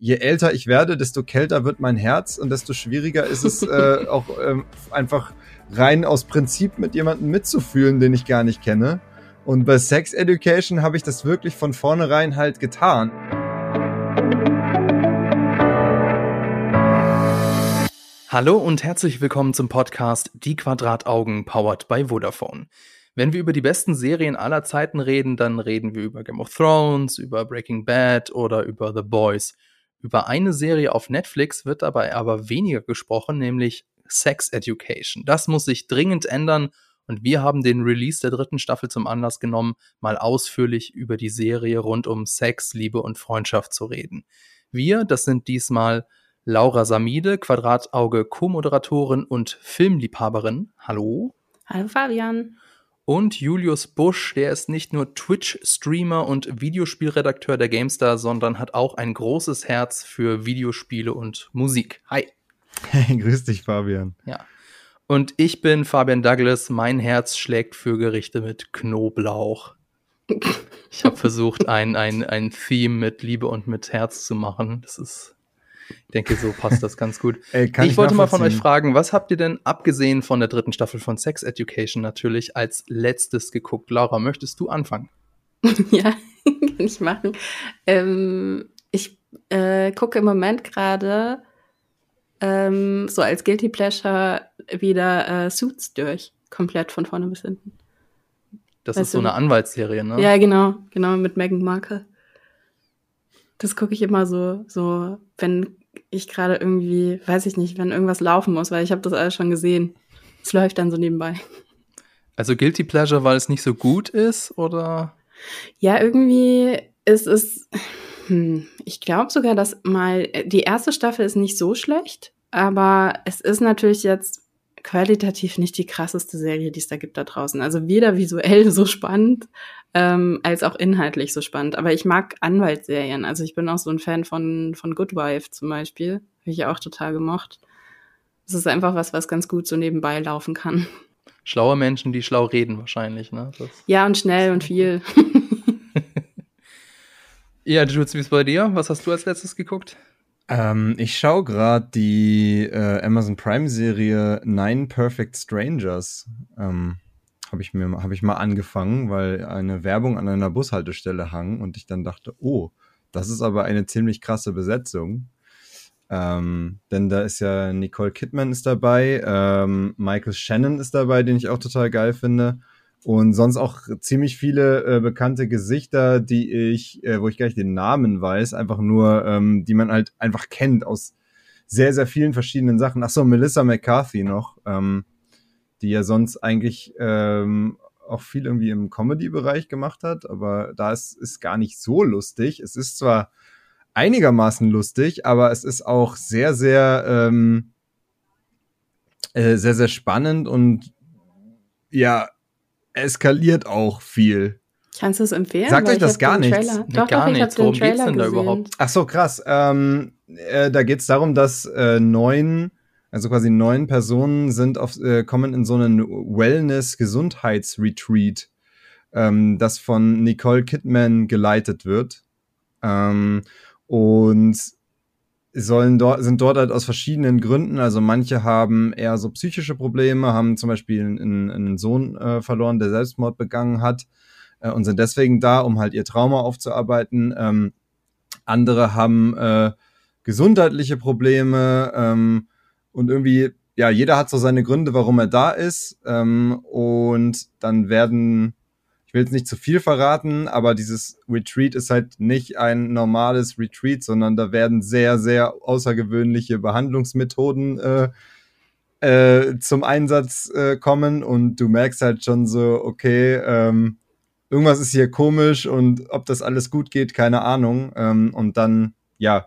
je älter ich werde, desto kälter wird mein Herz und desto schwieriger ist es äh, auch ähm, einfach rein aus Prinzip mit jemandem mitzufühlen, den ich gar nicht kenne. Und bei Sex Education habe ich das wirklich von vornherein halt getan. Hallo und herzlich willkommen zum Podcast Die Quadrataugen powered by Vodafone. Wenn wir über die besten Serien aller Zeiten reden, dann reden wir über Game of Thrones, über Breaking Bad oder über The Boys. Über eine Serie auf Netflix wird dabei aber weniger gesprochen, nämlich Sex Education. Das muss sich dringend ändern und wir haben den Release der dritten Staffel zum Anlass genommen, mal ausführlich über die Serie rund um Sex, Liebe und Freundschaft zu reden. Wir, das sind diesmal Laura Samide, Quadratauge Co-Moderatorin und Filmliebhaberin. Hallo. Hallo Fabian und Julius Busch, der ist nicht nur Twitch-Streamer und Videospielredakteur der GameStar, sondern hat auch ein großes Herz für Videospiele und Musik. Hi. Hey, grüß dich, Fabian. Ja. Und ich bin Fabian Douglas. Mein Herz schlägt für Gerichte mit Knoblauch. Ich habe versucht, ein, ein, ein Theme mit Liebe und mit Herz zu machen. Das ist ich denke, so passt das ganz gut. Ey, ich, ich wollte mal von euch fragen, was habt ihr denn abgesehen von der dritten Staffel von Sex Education natürlich als letztes geguckt? Laura, möchtest du anfangen? ja, kann ich machen. Ähm, ich äh, gucke im Moment gerade ähm, so als Guilty Pleasure wieder äh, Suits durch. Komplett von vorne bis hinten. Das weißt ist so eine Anwaltsserie, ne? Ja, genau, genau, mit Meghan Markle. Das gucke ich immer so, so, wenn ich gerade irgendwie, weiß ich nicht, wenn irgendwas laufen muss, weil ich habe das alles schon gesehen. Es läuft dann so nebenbei. Also Guilty Pleasure, weil es nicht so gut ist, oder? Ja, irgendwie ist es, hm, ich glaube sogar, dass mal, die erste Staffel ist nicht so schlecht, aber es ist natürlich jetzt qualitativ nicht die krasseste Serie, die es da gibt da draußen. Also weder visuell so spannend, ähm, als auch inhaltlich so spannend. Aber ich mag Anwaltsserien. Also ich bin auch so ein Fan von, von Good Wife zum Beispiel. Habe ich auch total gemocht. Es ist einfach was, was ganz gut so nebenbei laufen kann. Schlaue Menschen, die schlau reden wahrscheinlich, ne? Das ja, und schnell und viel. ja, Jules, wie ist bei dir? Was hast du als letztes geguckt? Ähm, ich schaue gerade die äh, Amazon Prime Serie Nine Perfect Strangers. Ähm, habe ich habe ich mal angefangen, weil eine Werbung an einer Bushaltestelle hang und ich dann dachte, oh, das ist aber eine ziemlich krasse Besetzung. Ähm, denn da ist ja Nicole Kidman ist dabei, ähm, Michael Shannon ist dabei, den ich auch total geil finde. Und sonst auch ziemlich viele äh, bekannte Gesichter, die ich, äh, wo ich gar nicht den Namen weiß, einfach nur, ähm, die man halt einfach kennt aus sehr, sehr vielen verschiedenen Sachen. Ach so, Melissa McCarthy noch, ähm, die ja sonst eigentlich ähm, auch viel irgendwie im Comedy-Bereich gemacht hat, aber da ist, ist gar nicht so lustig. Es ist zwar einigermaßen lustig, aber es ist auch sehr, sehr, ähm, äh, sehr, sehr spannend und ja, eskaliert auch viel. Kannst du es empfehlen? Sagt euch das gar nichts? Nee, doch, gar doch, nichts. Worum geht's denn da überhaupt? Ach so, krass. Ähm, äh, da geht's darum, dass äh, neun, also quasi neun Personen sind auf, äh, kommen in so einen Wellness-Gesundheitsretreat, ähm, das von Nicole Kidman geleitet wird. Ähm, und sollen dort, sind dort halt aus verschiedenen Gründen. Also manche haben eher so psychische Probleme, haben zum Beispiel einen, einen Sohn äh, verloren, der Selbstmord begangen hat äh, und sind deswegen da, um halt ihr Trauma aufzuarbeiten. Ähm, andere haben äh, gesundheitliche Probleme ähm, und irgendwie, ja, jeder hat so seine Gründe, warum er da ist. Ähm, und dann werden ich will jetzt nicht zu viel verraten, aber dieses Retreat ist halt nicht ein normales Retreat, sondern da werden sehr, sehr außergewöhnliche Behandlungsmethoden äh, äh, zum Einsatz äh, kommen und du merkst halt schon so, okay, ähm, irgendwas ist hier komisch und ob das alles gut geht, keine Ahnung. Ähm, und dann, ja.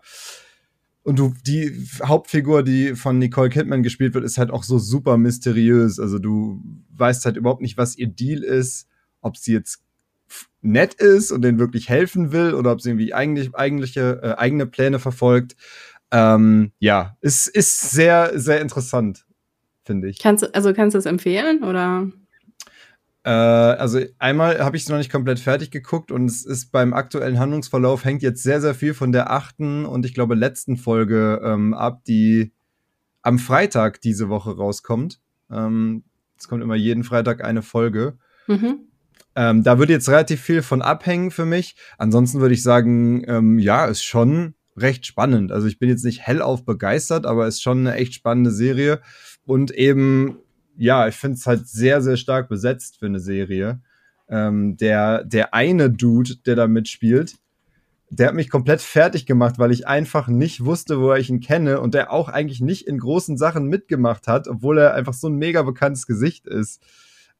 Und du, die Hauptfigur, die von Nicole Kidman gespielt wird, ist halt auch so super mysteriös. Also du weißt halt überhaupt nicht, was ihr Deal ist ob sie jetzt nett ist und denen wirklich helfen will oder ob sie irgendwie eigentlich eigentliche äh, eigene Pläne verfolgt. Ähm, ja, ist ist sehr sehr interessant, finde ich. Kannst du also kannst du es empfehlen oder? Äh, also einmal habe ich es noch nicht komplett fertig geguckt und es ist beim aktuellen Handlungsverlauf hängt jetzt sehr, sehr viel von der achten und ich glaube letzten Folge ähm, ab, die am Freitag diese Woche rauskommt. Ähm, es kommt immer jeden Freitag eine Folge. Mhm. Ähm, da würde jetzt relativ viel von abhängen für mich. Ansonsten würde ich sagen, ähm, ja, ist schon recht spannend. Also ich bin jetzt nicht hellauf begeistert, aber ist schon eine echt spannende Serie. Und eben, ja, ich finde es halt sehr, sehr stark besetzt für eine Serie. Ähm, der, der eine Dude, der da mitspielt, der hat mich komplett fertig gemacht, weil ich einfach nicht wusste, woher ich ihn kenne und der auch eigentlich nicht in großen Sachen mitgemacht hat, obwohl er einfach so ein mega bekanntes Gesicht ist.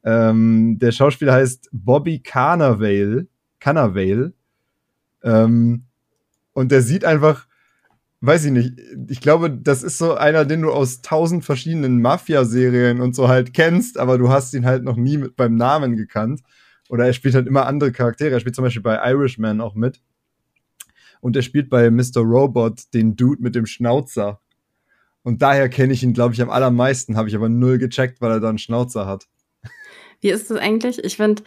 Ähm, der Schauspieler heißt Bobby Carnavale. Carnavale. Ähm, und der sieht einfach, weiß ich nicht, ich glaube, das ist so einer, den du aus tausend verschiedenen Mafia-Serien und so halt kennst, aber du hast ihn halt noch nie mit beim Namen gekannt. Oder er spielt halt immer andere Charaktere. Er spielt zum Beispiel bei Irishman auch mit. Und er spielt bei Mr. Robot den Dude mit dem Schnauzer. Und daher kenne ich ihn, glaube ich, am allermeisten, habe ich aber null gecheckt, weil er da einen Schnauzer hat. Wie ist das eigentlich? Ich finde,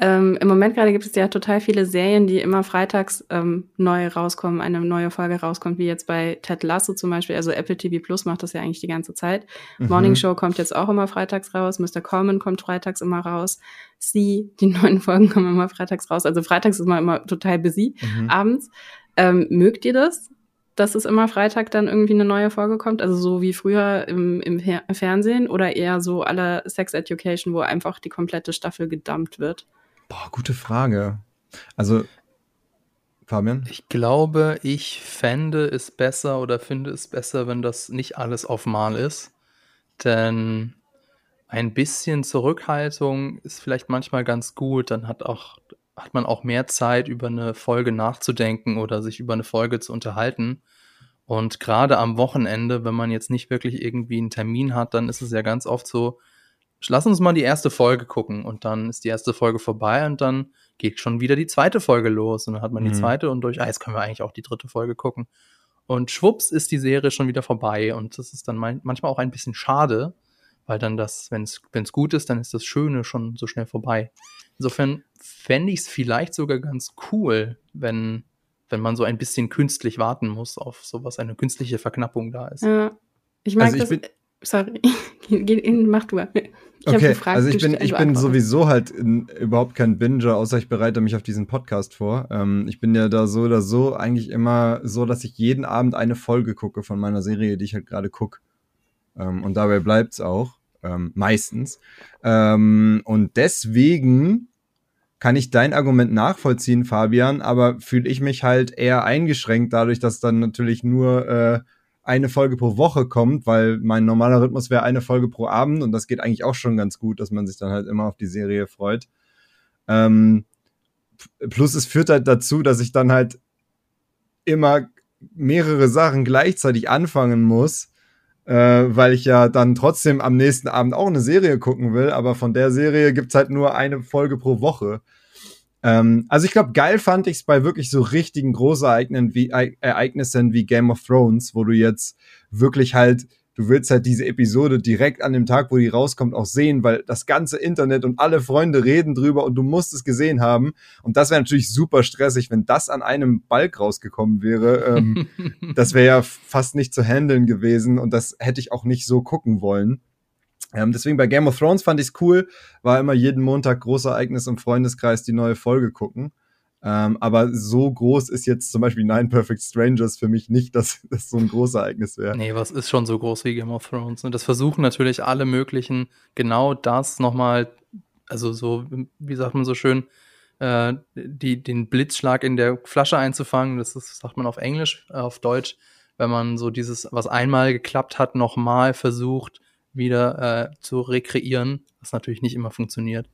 ähm, im Moment gerade gibt es ja total viele Serien, die immer freitags ähm, neu rauskommen, eine neue Folge rauskommt, wie jetzt bei Ted Lasso zum Beispiel. Also Apple TV Plus macht das ja eigentlich die ganze Zeit. Mhm. Morning Show kommt jetzt auch immer freitags raus. Mr. Coleman kommt freitags immer raus. Sie, die neuen Folgen kommen immer freitags raus. Also freitags ist man immer total busy mhm. abends. Ähm, mögt ihr das, dass es immer Freitag dann irgendwie eine neue Folge kommt? Also so wie früher im, im Fernsehen oder eher so aller Sex Education, wo einfach die komplette Staffel gedumpt wird? Boah, gute Frage. Also, Fabian? Ich glaube, ich fände es besser oder finde es besser, wenn das nicht alles auf Mal ist. Denn ein bisschen Zurückhaltung ist vielleicht manchmal ganz gut. Dann hat auch hat man auch mehr Zeit, über eine Folge nachzudenken oder sich über eine Folge zu unterhalten. Und gerade am Wochenende, wenn man jetzt nicht wirklich irgendwie einen Termin hat, dann ist es ja ganz oft so, lass uns mal die erste Folge gucken und dann ist die erste Folge vorbei und dann geht schon wieder die zweite Folge los und dann hat man mhm. die zweite und durch, ah, jetzt können wir eigentlich auch die dritte Folge gucken. Und schwupps ist die Serie schon wieder vorbei und das ist dann manchmal auch ein bisschen schade, weil dann das, wenn es gut ist, dann ist das Schöne schon so schnell vorbei. Insofern fände ich es vielleicht sogar ganz cool, wenn, wenn man so ein bisschen künstlich warten muss auf sowas, eine künstliche Verknappung da ist. Ja, ich mag also ich das. Bin, sorry, mach du. Ich okay, gefragt, also ich bin, ich bin sowieso halt in, überhaupt kein Binger, außer ich bereite mich auf diesen Podcast vor. Ähm, ich bin ja da so oder so eigentlich immer so, dass ich jeden Abend eine Folge gucke von meiner Serie, die ich halt gerade gucke. Ähm, und dabei bleibt's auch ähm, meistens. Ähm, und deswegen kann ich dein Argument nachvollziehen, Fabian, aber fühle ich mich halt eher eingeschränkt dadurch, dass dann natürlich nur äh, eine Folge pro Woche kommt, weil mein normaler Rhythmus wäre eine Folge pro Abend und das geht eigentlich auch schon ganz gut, dass man sich dann halt immer auf die Serie freut. Ähm, plus es führt halt dazu, dass ich dann halt immer mehrere Sachen gleichzeitig anfangen muss äh, weil ich ja dann trotzdem am nächsten Abend auch eine Serie gucken will, aber von der Serie gibt's halt nur eine Folge pro Woche. Ähm, also ich glaube, geil fand ich's bei wirklich so richtigen Großereignissen wie, Ereignissen wie Game of Thrones, wo du jetzt wirklich halt du willst halt diese Episode direkt an dem Tag, wo die rauskommt, auch sehen, weil das ganze Internet und alle Freunde reden drüber und du musst es gesehen haben. Und das wäre natürlich super stressig, wenn das an einem Balk rausgekommen wäre. Ähm, das wäre ja fast nicht zu handeln gewesen und das hätte ich auch nicht so gucken wollen. Ähm, deswegen bei Game of Thrones fand ich es cool, war immer jeden Montag große Ereignis im Freundeskreis die neue Folge gucken. Ähm, aber so groß ist jetzt zum Beispiel Nine Perfect Strangers für mich nicht, dass das so ein großes Ereignis wäre. Nee, was ist schon so groß wie Game of Thrones? Und das versuchen natürlich alle möglichen, genau das nochmal, also so, wie sagt man so schön, äh, die, den Blitzschlag in der Flasche einzufangen. Das ist, sagt man auf Englisch, äh, auf Deutsch, wenn man so dieses, was einmal geklappt hat, nochmal versucht, wieder äh, zu rekreieren, was natürlich nicht immer funktioniert.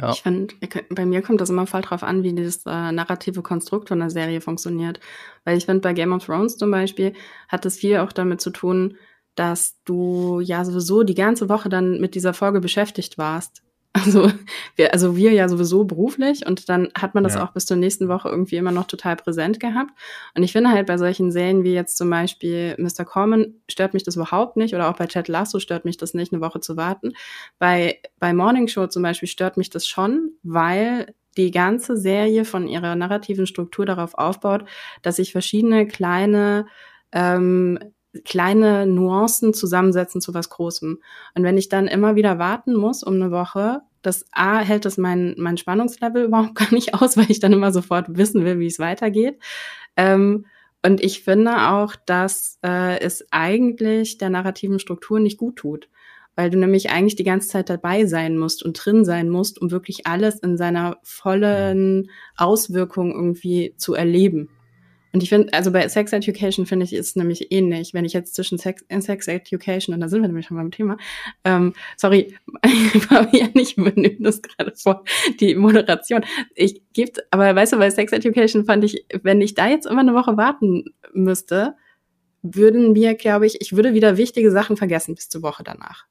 Ja. Ich finde, bei mir kommt das immer voll drauf an, wie das äh, narrative Konstrukt von der Serie funktioniert. Weil ich finde, bei Game of Thrones zum Beispiel hat es viel auch damit zu tun, dass du ja sowieso die ganze Woche dann mit dieser Folge beschäftigt warst. Also wir, also wir ja sowieso beruflich und dann hat man das ja. auch bis zur nächsten Woche irgendwie immer noch total präsent gehabt. Und ich finde halt bei solchen Serien wie jetzt zum Beispiel Mr. Corman stört mich das überhaupt nicht oder auch bei Ted Lasso stört mich das nicht, eine Woche zu warten. Bei, bei Morning Show zum Beispiel stört mich das schon, weil die ganze Serie von ihrer narrativen Struktur darauf aufbaut, dass sich verschiedene kleine ähm, kleine Nuancen zusammensetzen zu was Großem. Und wenn ich dann immer wieder warten muss um eine Woche, das A hält das mein, mein Spannungslevel überhaupt gar nicht aus, weil ich dann immer sofort wissen will, wie es weitergeht. Ähm, und ich finde auch, dass äh, es eigentlich der narrativen Struktur nicht gut tut, weil du nämlich eigentlich die ganze Zeit dabei sein musst und drin sein musst, um wirklich alles in seiner vollen Auswirkung irgendwie zu erleben. Und ich finde, also bei Sex Education finde ich, ist nämlich ähnlich. Wenn ich jetzt zwischen Sex, in Sex Education, und da sind wir nämlich schon beim Thema, ähm, sorry, Fabian, ich übernehme das gerade vor, die Moderation. Ich gebe, aber weißt du, bei Sex Education fand ich, wenn ich da jetzt immer eine Woche warten müsste, würden mir, glaube ich, ich würde wieder wichtige Sachen vergessen bis zur Woche danach.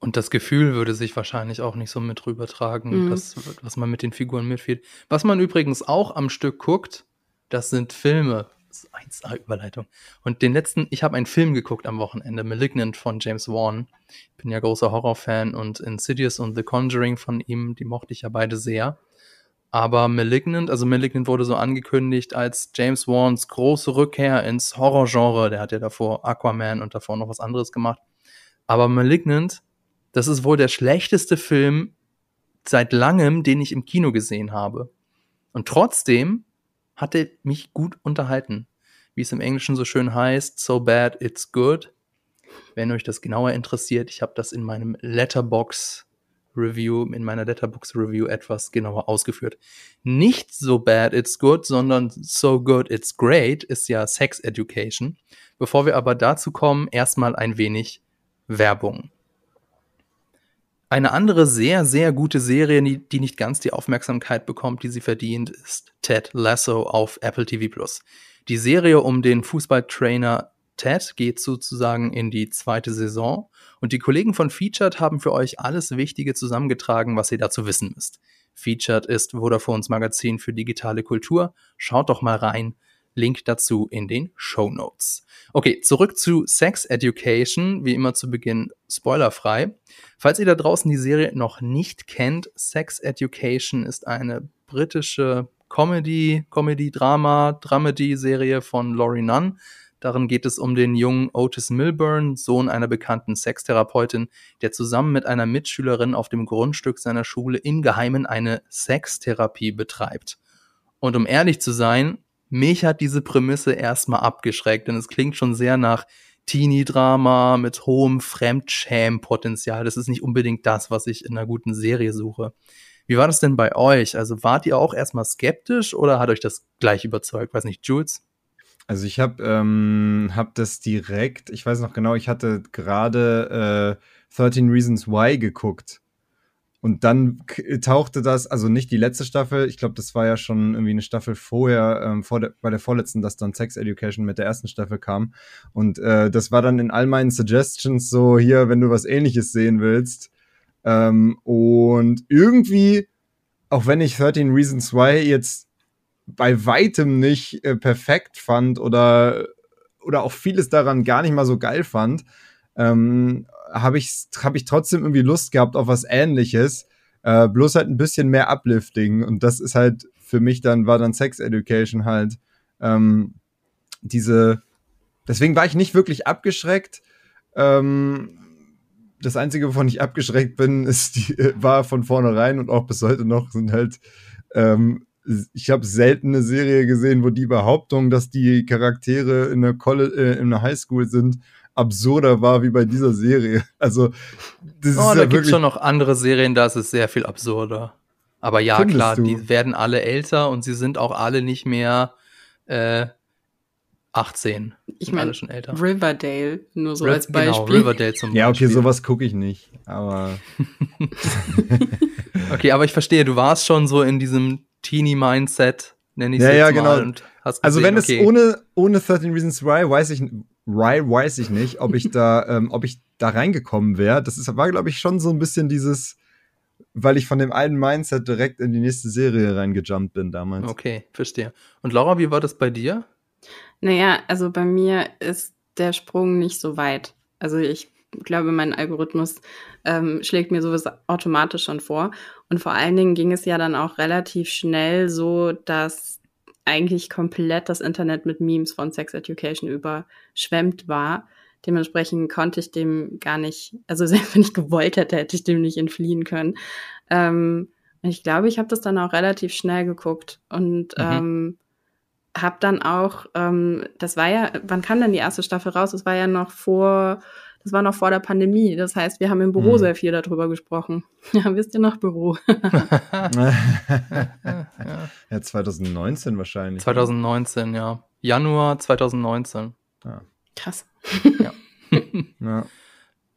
Und das Gefühl würde sich wahrscheinlich auch nicht so mit rübertragen, mhm. das, was man mit den Figuren mitfühlt. Was man übrigens auch am Stück guckt, das sind Filme. Das ist 1A-Überleitung. Und den letzten, ich habe einen Film geguckt am Wochenende, Malignant von James Wan. Ich bin ja großer Horrorfan und Insidious und The Conjuring von ihm, die mochte ich ja beide sehr. Aber Malignant, also Malignant wurde so angekündigt als James Wans große Rückkehr ins Horrorgenre. Der hat ja davor Aquaman und davor noch was anderes gemacht. Aber Malignant, das ist wohl der schlechteste Film seit langem, den ich im Kino gesehen habe. Und trotzdem hatte mich gut unterhalten. Wie es im Englischen so schön heißt, so bad it's good. Wenn euch das genauer interessiert, ich habe das in meinem Letterbox Review, in meiner Letterbox Review etwas genauer ausgeführt. Nicht so bad it's good, sondern so good it's great ist ja Sex Education. Bevor wir aber dazu kommen, erstmal ein wenig Werbung. Eine andere sehr, sehr gute Serie, die nicht ganz die Aufmerksamkeit bekommt, die sie verdient, ist Ted Lasso auf Apple TV Plus. Die Serie um den Fußballtrainer Ted geht sozusagen in die zweite Saison und die Kollegen von Featured haben für euch alles Wichtige zusammengetragen, was ihr dazu wissen müsst. Featured ist Vodafones Magazin für digitale Kultur. Schaut doch mal rein. Link dazu in den Show Notes. Okay, zurück zu Sex Education, wie immer zu Beginn spoilerfrei. Falls ihr da draußen die Serie noch nicht kennt, Sex Education ist eine britische Comedy, Comedy-Drama, Dramedy-Serie von Laurie Nunn. Darin geht es um den jungen Otis Milburn, Sohn einer bekannten Sextherapeutin, der zusammen mit einer Mitschülerin auf dem Grundstück seiner Schule im Geheimen eine Sextherapie betreibt. Und um ehrlich zu sein, mich hat diese Prämisse erstmal abgeschreckt, denn es klingt schon sehr nach Teenie-Drama mit hohem Fremdschäm-Potenzial. Das ist nicht unbedingt das, was ich in einer guten Serie suche. Wie war das denn bei euch? Also wart ihr auch erstmal skeptisch oder hat euch das gleich überzeugt? Weiß nicht, Jules? Also ich habe ähm, hab das direkt, ich weiß noch genau, ich hatte gerade äh, 13 Reasons Why geguckt und dann tauchte das, also nicht die letzte Staffel, ich glaube, das war ja schon irgendwie eine Staffel vorher, ähm, vor der, bei der vorletzten, dass dann Sex Education mit der ersten Staffel kam. Und äh, das war dann in all meinen Suggestions so, hier, wenn du was ähnliches sehen willst. Ähm, und irgendwie, auch wenn ich 13 Reasons Why jetzt bei weitem nicht äh, perfekt fand oder, oder auch vieles daran gar nicht mal so geil fand, ähm, habe ich, hab ich trotzdem irgendwie Lust gehabt auf was ähnliches. Äh, bloß halt ein bisschen mehr Uplifting. Und das ist halt für mich dann, war dann Sex Education halt ähm, diese. Deswegen war ich nicht wirklich abgeschreckt. Ähm, das Einzige, wovon ich abgeschreckt bin, ist die, war von vornherein und auch bis heute noch, sind halt, ähm, ich habe selten eine Serie gesehen, wo die Behauptung, dass die Charaktere in der, College, äh, in der Highschool sind, absurder war wie bei dieser Serie. Also, das oh, ist da ja gibt schon noch andere Serien, da ist es sehr viel absurder. Aber ja, Findest klar, du? die werden alle älter und sie sind auch alle nicht mehr äh, 18. Ich meine, schon älter. Riverdale, nur so Riv als genau, Beispiel. Genau, Riverdale zum Beispiel. Ja, okay, sowas gucke ich nicht, aber. okay, aber ich verstehe, du warst schon so in diesem Teenie-Mindset, nenne ich es ja, jetzt ja, mal. Genau. also, wenn okay. es ohne, ohne 13 Reasons Why, weiß ich, Rye weiß ich nicht, ob ich da, ähm, ob ich da reingekommen wäre. Das ist, war, glaube ich, schon so ein bisschen dieses, weil ich von dem einen Mindset direkt in die nächste Serie reingejumpt bin damals. Okay, verstehe. Und Laura, wie war das bei dir? Naja, also bei mir ist der Sprung nicht so weit. Also ich glaube, mein Algorithmus ähm, schlägt mir sowas automatisch schon vor. Und vor allen Dingen ging es ja dann auch relativ schnell so, dass eigentlich komplett das Internet mit Memes von Sex Education überschwemmt war. Dementsprechend konnte ich dem gar nicht, also selbst wenn ich gewollt hätte, hätte ich dem nicht entfliehen können. Ähm, ich glaube, ich habe das dann auch relativ schnell geguckt und mhm. ähm, habe dann auch, ähm, das war ja, wann kam denn die erste Staffel raus? Das war ja noch vor, das war noch vor der Pandemie. Das heißt, wir haben im Büro mhm. sehr viel darüber gesprochen. Ja, wisst ihr noch Büro? ja, 2019 wahrscheinlich. 2019, ja. Januar 2019. Ja. Krass. Ja. ja.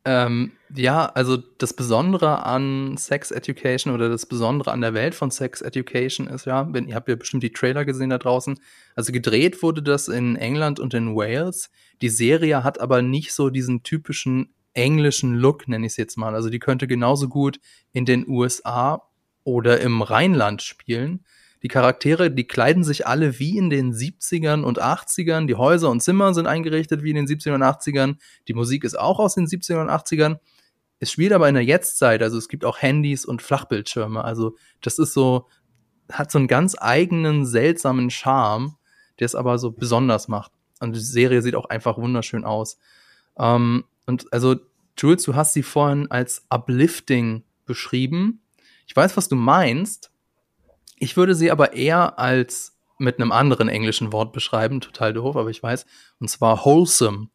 Ähm, ja, also das Besondere an Sex Education oder das Besondere an der Welt von Sex Education ist ja, wenn ihr habt ja bestimmt die Trailer gesehen da draußen. Also gedreht wurde das in England und in Wales. Die Serie hat aber nicht so diesen typischen englischen Look, nenne ich es jetzt mal. Also die könnte genauso gut in den USA oder im Rheinland spielen. Die Charaktere, die kleiden sich alle wie in den 70ern und 80ern. Die Häuser und Zimmer sind eingerichtet wie in den 70ern und 80ern. Die Musik ist auch aus den 70ern und 80ern. Es spielt aber in der Jetztzeit, also es gibt auch Handys und Flachbildschirme. Also das ist so, hat so einen ganz eigenen, seltsamen Charme, der es aber so besonders macht. Und die Serie sieht auch einfach wunderschön aus. Ähm, und also, Jules, du hast sie vorhin als uplifting beschrieben. Ich weiß, was du meinst, ich würde sie aber eher als mit einem anderen englischen Wort beschreiben, total doof, aber ich weiß, und zwar wholesome.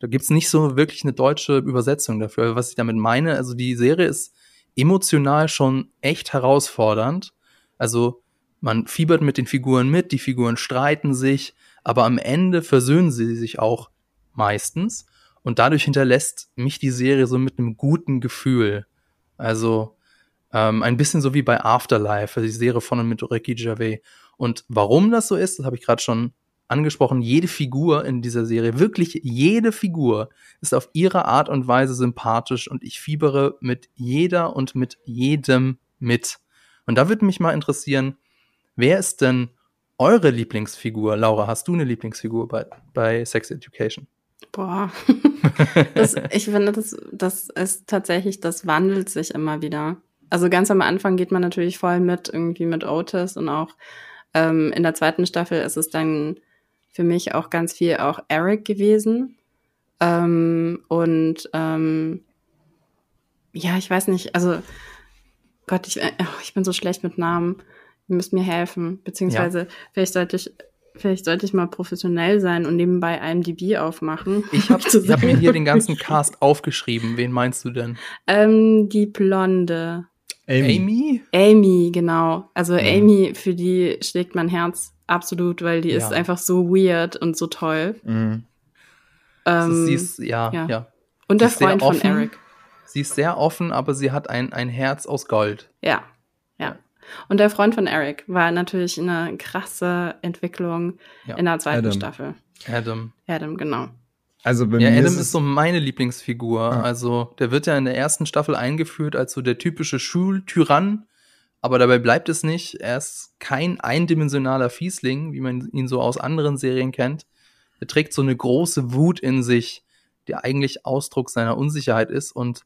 Da gibt's nicht so wirklich eine deutsche Übersetzung dafür. Was ich damit meine, also die Serie ist emotional schon echt herausfordernd. Also man fiebert mit den Figuren mit, die Figuren streiten sich, aber am Ende versöhnen sie sich auch meistens. Und dadurch hinterlässt mich die Serie so mit einem guten Gefühl. Also ähm, ein bisschen so wie bei Afterlife, die Serie von und mit Ricky Gervais. Und warum das so ist, das habe ich gerade schon angesprochen. Jede Figur in dieser Serie, wirklich jede Figur ist auf ihre Art und Weise sympathisch und ich fiebere mit jeder und mit jedem mit. Und da würde mich mal interessieren, wer ist denn eure Lieblingsfigur? Laura, hast du eine Lieblingsfigur bei, bei Sex Education? Boah, das, ich finde, das, das ist tatsächlich, das wandelt sich immer wieder also ganz am Anfang geht man natürlich voll mit, irgendwie mit Otis und auch ähm, in der zweiten Staffel ist es dann für mich auch ganz viel auch Eric gewesen. Ähm, und ähm, ja, ich weiß nicht, also Gott, ich, äh, ich bin so schlecht mit Namen. Ihr müsst mir helfen. Beziehungsweise ja. vielleicht sollte ich Vielleicht sollte ich mal professionell sein und nebenbei IMDb aufmachen. Ich habe hab mir hier den ganzen Cast aufgeschrieben. Wen meinst du denn? Ähm, die Blonde. Amy? Amy, Amy genau. Also mhm. Amy, für die schlägt mein Herz absolut, weil die ja. ist einfach so weird und so toll. Mhm. Ähm, sie ist, ja, ja. ja. Und der Freund von Eric. Sie ist sehr offen, aber sie hat ein, ein Herz aus Gold. Ja, ja. Und der Freund von Eric war natürlich eine krasse Entwicklung ja. in der zweiten Adam. Staffel. Adam. Adam, genau. Also bei ja, mir Adam ist, ist so meine Lieblingsfigur. Ah. Also der wird ja in der ersten Staffel eingeführt als so der typische Schultyrann, aber dabei bleibt es nicht. Er ist kein eindimensionaler Fiesling, wie man ihn so aus anderen Serien kennt. Er trägt so eine große Wut in sich, die eigentlich Ausdruck seiner Unsicherheit ist. Und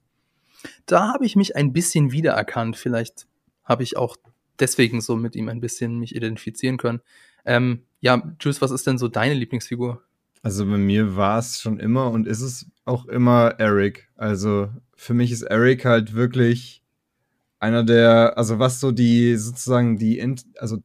da habe ich mich ein bisschen wiedererkannt. Vielleicht habe ich auch deswegen so mit ihm ein bisschen mich identifizieren können. Ähm, ja, Jules, was ist denn so deine Lieblingsfigur? Also bei mir war es schon immer und ist es auch immer Eric. Also für mich ist Eric halt wirklich einer der, also was so die sozusagen die, also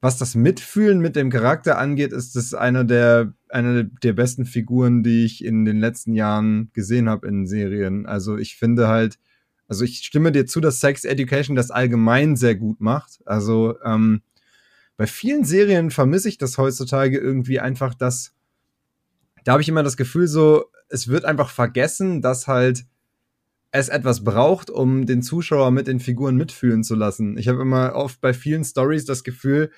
was das Mitfühlen mit dem Charakter angeht, ist das einer der, eine der besten Figuren, die ich in den letzten Jahren gesehen habe in Serien. Also ich finde halt, also ich stimme dir zu, dass Sex Education das allgemein sehr gut macht. Also ähm, bei vielen Serien vermisse ich das heutzutage irgendwie einfach, dass da habe ich immer das Gefühl so, es wird einfach vergessen, dass halt es etwas braucht, um den Zuschauer mit den Figuren mitfühlen zu lassen. Ich habe immer oft bei vielen Stories das Gefühl,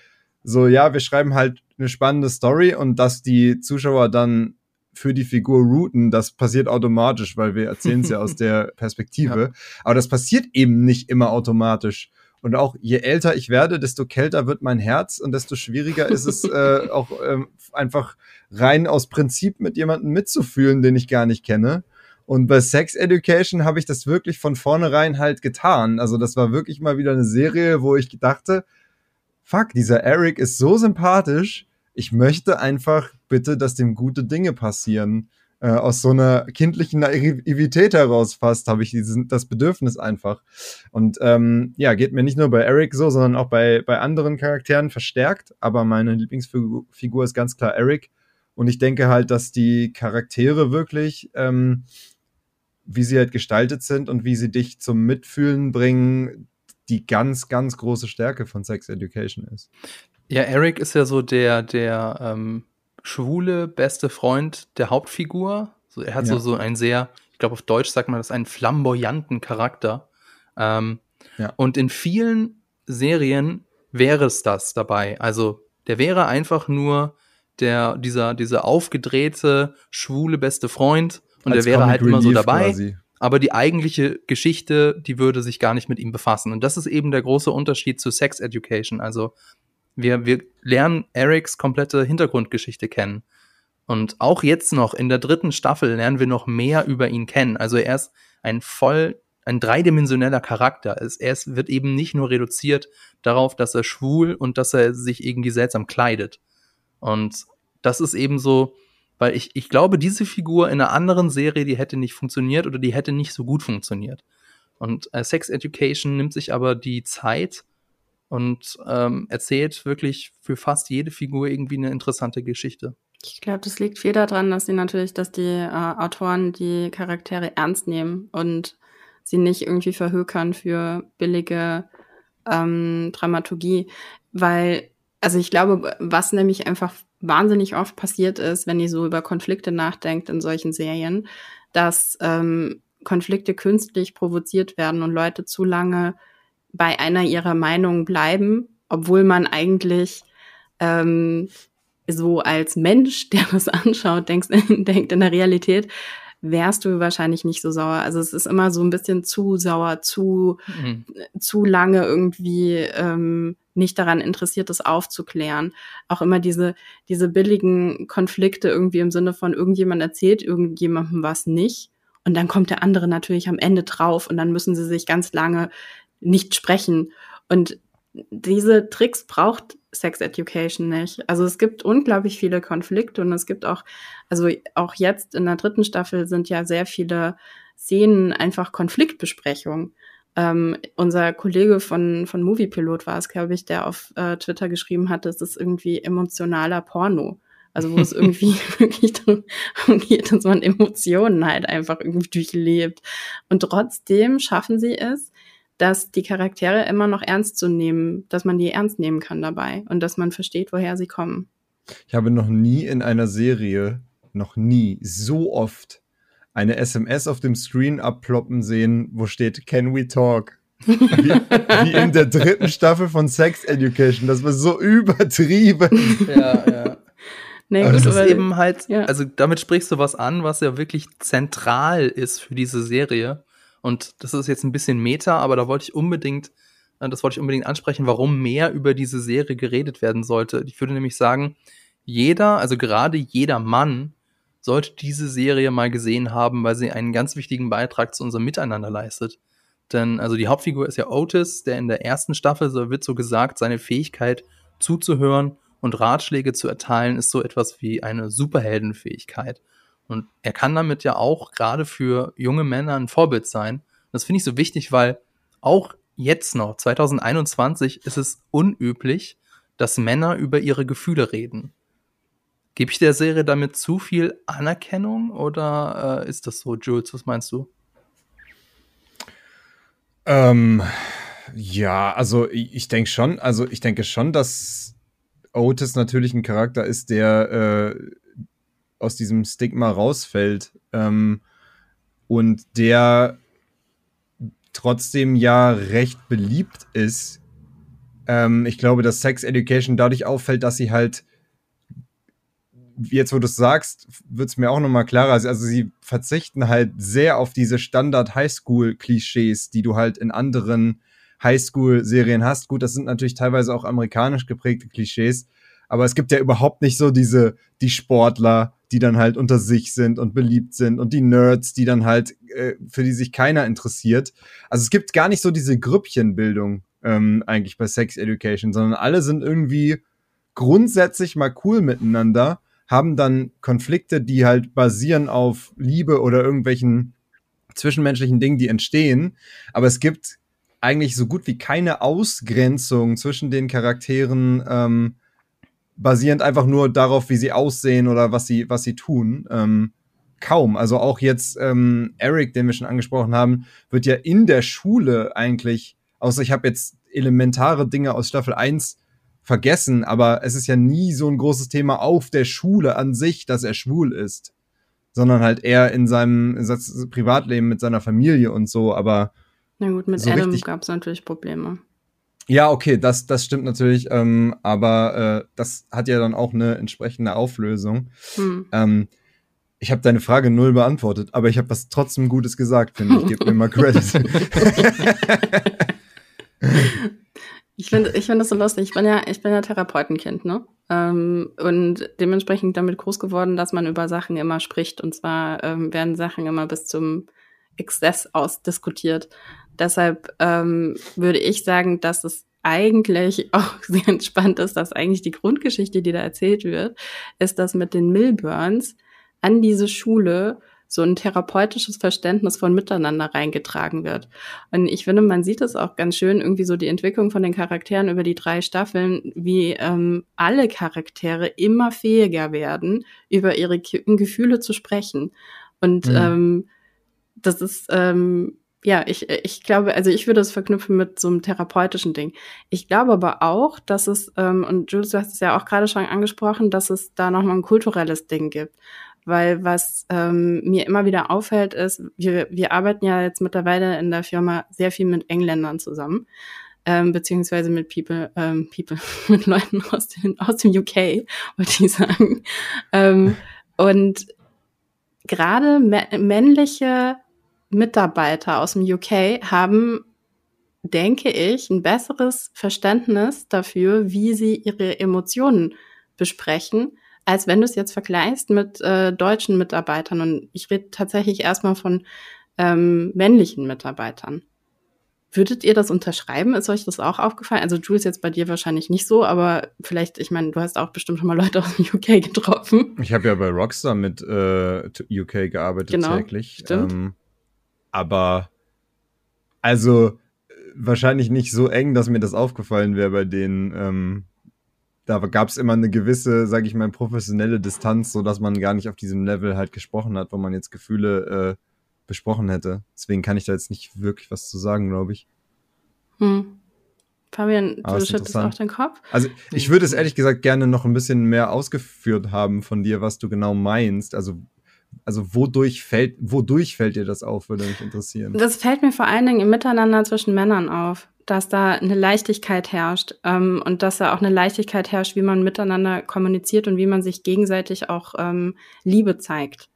so ja, wir schreiben halt eine spannende Story und dass die Zuschauer dann für die Figur routen, das passiert automatisch, weil wir erzählen es ja aus der Perspektive. Ja. Aber das passiert eben nicht immer automatisch. Und auch je älter ich werde, desto kälter wird mein Herz und desto schwieriger ist es äh, auch ähm, einfach rein aus Prinzip mit jemandem mitzufühlen, den ich gar nicht kenne. Und bei Sex Education habe ich das wirklich von vornherein halt getan. Also das war wirklich mal wieder eine Serie, wo ich dachte, fuck, dieser Eric ist so sympathisch. Ich möchte einfach bitte, dass dem gute Dinge passieren. Äh, aus so einer kindlichen Naivität heraus fast habe ich diesen, das Bedürfnis einfach. Und ähm, ja, geht mir nicht nur bei Eric so, sondern auch bei, bei anderen Charakteren verstärkt. Aber meine Lieblingsfigur ist ganz klar Eric. Und ich denke halt, dass die Charaktere wirklich, ähm, wie sie halt gestaltet sind und wie sie dich zum Mitfühlen bringen, die ganz, ganz große Stärke von Sex Education ist. Ja, Eric ist ja so der, der ähm, schwule beste Freund der Hauptfigur. So, er hat ja. so, so einen sehr, ich glaube auf Deutsch sagt man das, einen flamboyanten Charakter. Ähm, ja. Und in vielen Serien wäre es das dabei. Also der wäre einfach nur der, dieser, dieser aufgedrehte, schwule beste Freund und Als der wäre Comic halt immer so dabei. Quasi. Aber die eigentliche Geschichte, die würde sich gar nicht mit ihm befassen. Und das ist eben der große Unterschied zu Sex Education. Also wir, wir lernen Erics komplette Hintergrundgeschichte kennen. Und auch jetzt noch in der dritten Staffel lernen wir noch mehr über ihn kennen. Also er ist ein voll, ein dreidimensioneller Charakter. Er ist, wird eben nicht nur reduziert darauf, dass er schwul und dass er sich irgendwie seltsam kleidet. Und das ist eben so, weil ich, ich glaube, diese Figur in einer anderen Serie, die hätte nicht funktioniert oder die hätte nicht so gut funktioniert. Und äh, Sex Education nimmt sich aber die Zeit, und ähm, erzählt wirklich für fast jede Figur irgendwie eine interessante Geschichte. Ich glaube, das liegt viel daran, dass sie natürlich, dass die äh, Autoren die Charaktere ernst nehmen und sie nicht irgendwie verhökern für billige ähm, Dramaturgie, weil also ich glaube, was nämlich einfach wahnsinnig oft passiert ist, wenn ihr so über Konflikte nachdenkt in solchen Serien, dass ähm, Konflikte künstlich provoziert werden und Leute zu lange bei einer ihrer Meinung bleiben, obwohl man eigentlich ähm, so als Mensch, der das anschaut, denkst, denkt in der Realität, wärst du wahrscheinlich nicht so sauer. Also es ist immer so ein bisschen zu sauer, zu, mhm. zu lange irgendwie ähm, nicht daran interessiert, das aufzuklären. Auch immer diese, diese billigen Konflikte irgendwie im Sinne von irgendjemand erzählt irgendjemandem was nicht. Und dann kommt der andere natürlich am Ende drauf und dann müssen sie sich ganz lange nicht sprechen. Und diese Tricks braucht Sex Education nicht. Also es gibt unglaublich viele Konflikte und es gibt auch, also auch jetzt in der dritten Staffel sind ja sehr viele Szenen einfach Konfliktbesprechungen. Ähm, unser Kollege von, von Moviepilot war es, glaube ich, der auf äh, Twitter geschrieben hat, das ist irgendwie emotionaler Porno. Also wo es irgendwie wirklich darum geht, dass man Emotionen halt einfach irgendwie durchlebt. Und trotzdem schaffen sie es, dass die Charaktere immer noch ernst zu nehmen, dass man die ernst nehmen kann dabei und dass man versteht, woher sie kommen. Ich habe noch nie in einer Serie, noch nie so oft eine SMS auf dem Screen abploppen sehen, wo steht Can we talk? wie, wie, in der dritten Staffel von Sex Education. Das war so übertrieben. Ja, ja. Nee, das ist eben halt, ja. also damit sprichst du was an, was ja wirklich zentral ist für diese Serie. Und das ist jetzt ein bisschen Meta, aber da wollte ich unbedingt, äh, das wollte ich unbedingt ansprechen, warum mehr über diese Serie geredet werden sollte. Ich würde nämlich sagen, jeder, also gerade jeder Mann, sollte diese Serie mal gesehen haben, weil sie einen ganz wichtigen Beitrag zu unserem Miteinander leistet. Denn, also die Hauptfigur ist ja Otis, der in der ersten Staffel, so wird so gesagt, seine Fähigkeit zuzuhören und Ratschläge zu erteilen, ist so etwas wie eine Superheldenfähigkeit. Und er kann damit ja auch gerade für junge Männer ein Vorbild sein. das finde ich so wichtig, weil auch jetzt noch, 2021, ist es unüblich, dass Männer über ihre Gefühle reden. Gebe ich der Serie damit zu viel Anerkennung oder äh, ist das so, Jules? Was meinst du? Ähm, ja, also ich, ich denke schon, also ich denke schon, dass Otis natürlich ein Charakter ist, der äh, aus diesem Stigma rausfällt ähm, und der trotzdem ja recht beliebt ist. Ähm, ich glaube, dass Sex Education dadurch auffällt, dass sie halt jetzt, wo du es sagst, wird es mir auch nochmal klarer. Also, sie verzichten halt sehr auf diese Standard-Highschool-Klischees, die du halt in anderen Highschool-Serien hast. Gut, das sind natürlich teilweise auch amerikanisch geprägte Klischees, aber es gibt ja überhaupt nicht so diese, die Sportler, die dann halt unter sich sind und beliebt sind und die Nerds, die dann halt, äh, für die sich keiner interessiert. Also es gibt gar nicht so diese Grüppchenbildung ähm, eigentlich bei Sex Education, sondern alle sind irgendwie grundsätzlich mal cool miteinander, haben dann Konflikte, die halt basieren auf Liebe oder irgendwelchen zwischenmenschlichen Dingen, die entstehen. Aber es gibt eigentlich so gut wie keine Ausgrenzung zwischen den Charakteren, ähm, basierend einfach nur darauf, wie sie aussehen oder was sie, was sie tun. Ähm, kaum. Also auch jetzt ähm, Eric, den wir schon angesprochen haben, wird ja in der Schule eigentlich, außer ich habe jetzt elementare Dinge aus Staffel 1 vergessen, aber es ist ja nie so ein großes Thema auf der Schule an sich, dass er schwul ist, sondern halt eher in seinem, in seinem Privatleben mit seiner Familie und so, aber na gut, mit so Adam gab es natürlich Probleme. Ja, okay, das, das stimmt natürlich, ähm, aber äh, das hat ja dann auch eine entsprechende Auflösung. Hm. Ähm, ich habe deine Frage null beantwortet, aber ich habe was trotzdem Gutes gesagt, finde ich. Gib mir mal Credit. ich finde ich find das so lustig. Ich bin ja, ich bin ja Therapeutenkind, ne? Ähm, und dementsprechend damit groß geworden, dass man über Sachen immer spricht. Und zwar ähm, werden Sachen immer bis zum Exzess ausdiskutiert. Deshalb ähm, würde ich sagen, dass es eigentlich auch sehr entspannt ist, dass eigentlich die Grundgeschichte, die da erzählt wird, ist, dass mit den Milburns an diese Schule so ein therapeutisches Verständnis von Miteinander reingetragen wird. Und ich finde, man sieht es auch ganz schön, irgendwie so die Entwicklung von den Charakteren über die drei Staffeln, wie ähm, alle Charaktere immer fähiger werden, über ihre Gefühle zu sprechen. Und mhm. ähm, das ist ähm, ja, ich, ich glaube, also ich würde es verknüpfen mit so einem therapeutischen Ding. Ich glaube aber auch, dass es, ähm, und Jules, du hast es ja auch gerade schon angesprochen, dass es da nochmal ein kulturelles Ding gibt. Weil was ähm, mir immer wieder auffällt, ist, wir, wir arbeiten ja jetzt mittlerweile in der Firma sehr viel mit Engländern zusammen. Ähm, beziehungsweise mit People, ähm, People, mit Leuten aus, den, aus dem UK, wollte ich sagen. Ähm, und gerade männliche Mitarbeiter aus dem UK haben, denke ich, ein besseres Verständnis dafür, wie sie ihre Emotionen besprechen, als wenn du es jetzt vergleichst mit äh, deutschen Mitarbeitern. Und ich rede tatsächlich erstmal von ähm, männlichen Mitarbeitern. Würdet ihr das unterschreiben? Ist euch das auch aufgefallen? Also Jules jetzt bei dir wahrscheinlich nicht so, aber vielleicht, ich meine, du hast auch bestimmt schon mal Leute aus dem UK getroffen. Ich habe ja bei Rockstar mit äh, UK gearbeitet genau, täglich. Stimmt. Ähm, aber also wahrscheinlich nicht so eng, dass mir das aufgefallen wäre bei denen. Ähm, da gab es immer eine gewisse, sage ich mal, professionelle Distanz, so dass man gar nicht auf diesem Level halt gesprochen hat, wo man jetzt Gefühle äh, besprochen hätte. Deswegen kann ich da jetzt nicht wirklich was zu sagen, glaube ich. Hm. Fabian, du schüttelst auch den Kopf. Also ich würde es ehrlich gesagt gerne noch ein bisschen mehr ausgeführt haben von dir, was du genau meinst. Also also wodurch fällt, wodurch fällt dir das auf, würde mich interessieren. Das fällt mir vor allen Dingen im Miteinander zwischen Männern auf, dass da eine Leichtigkeit herrscht ähm, und dass da auch eine Leichtigkeit herrscht, wie man miteinander kommuniziert und wie man sich gegenseitig auch ähm, Liebe zeigt,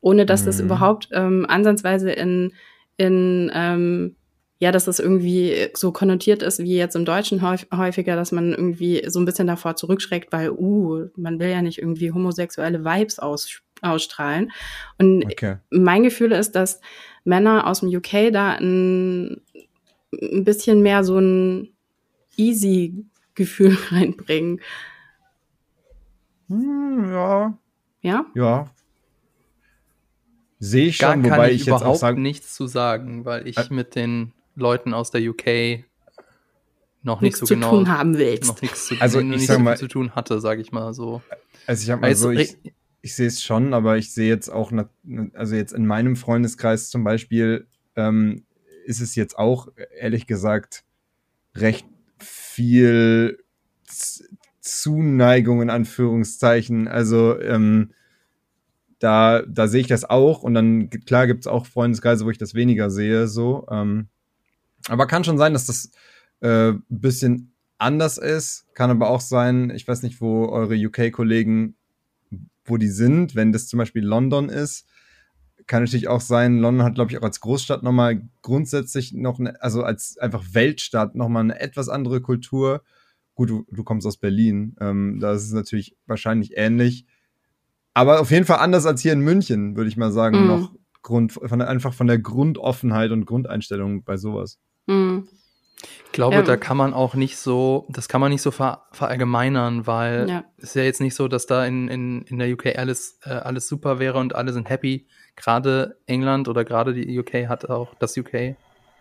ohne dass mhm. das überhaupt ähm, ansatzweise in in ähm, ja, dass das irgendwie so konnotiert ist, wie jetzt im Deutschen häufiger, dass man irgendwie so ein bisschen davor zurückschreckt, weil, uh, man will ja nicht irgendwie homosexuelle Vibes aus, ausstrahlen. Und okay. mein Gefühl ist, dass Männer aus dem UK da ein, ein bisschen mehr so ein easy Gefühl reinbringen. Hm, ja. Ja? Ja. Sehe ich schon, wobei ich, ich jetzt auch sagen, nichts zu sagen, weil ich äh, mit den Leuten aus der UK noch nicht so zu genau tun haben willst. noch nichts zu, also, ich sag so mal, zu tun hatte, sage ich mal so. Also ich habe mal so, ich, ich sehe es schon, aber ich sehe jetzt auch, also jetzt in meinem Freundeskreis zum Beispiel ähm, ist es jetzt auch ehrlich gesagt recht viel Zuneigung in Anführungszeichen. Also ähm, da, da sehe ich das auch und dann klar gibt es auch Freundeskreise, wo ich das weniger sehe, so. Ähm, aber kann schon sein, dass das äh, ein bisschen anders ist. Kann aber auch sein, ich weiß nicht, wo eure UK-Kollegen wo die sind. Wenn das zum Beispiel London ist, kann natürlich auch sein, London hat, glaube ich, auch als Großstadt nochmal grundsätzlich noch, eine, also als einfach Weltstadt nochmal eine etwas andere Kultur. Gut, du, du kommst aus Berlin, ähm, da ist es natürlich wahrscheinlich ähnlich. Aber auf jeden Fall anders als hier in München, würde ich mal sagen, mm. noch Grund, von, einfach von der Grundoffenheit und Grundeinstellung bei sowas. Mm. Ich glaube, ähm. da kann man auch nicht so, das kann man nicht so ver, verallgemeinern, weil ja. es ist ja jetzt nicht so, dass da in, in, in der UK alles, äh, alles super wäre und alle sind happy. Gerade England oder gerade die UK hat auch, das UK,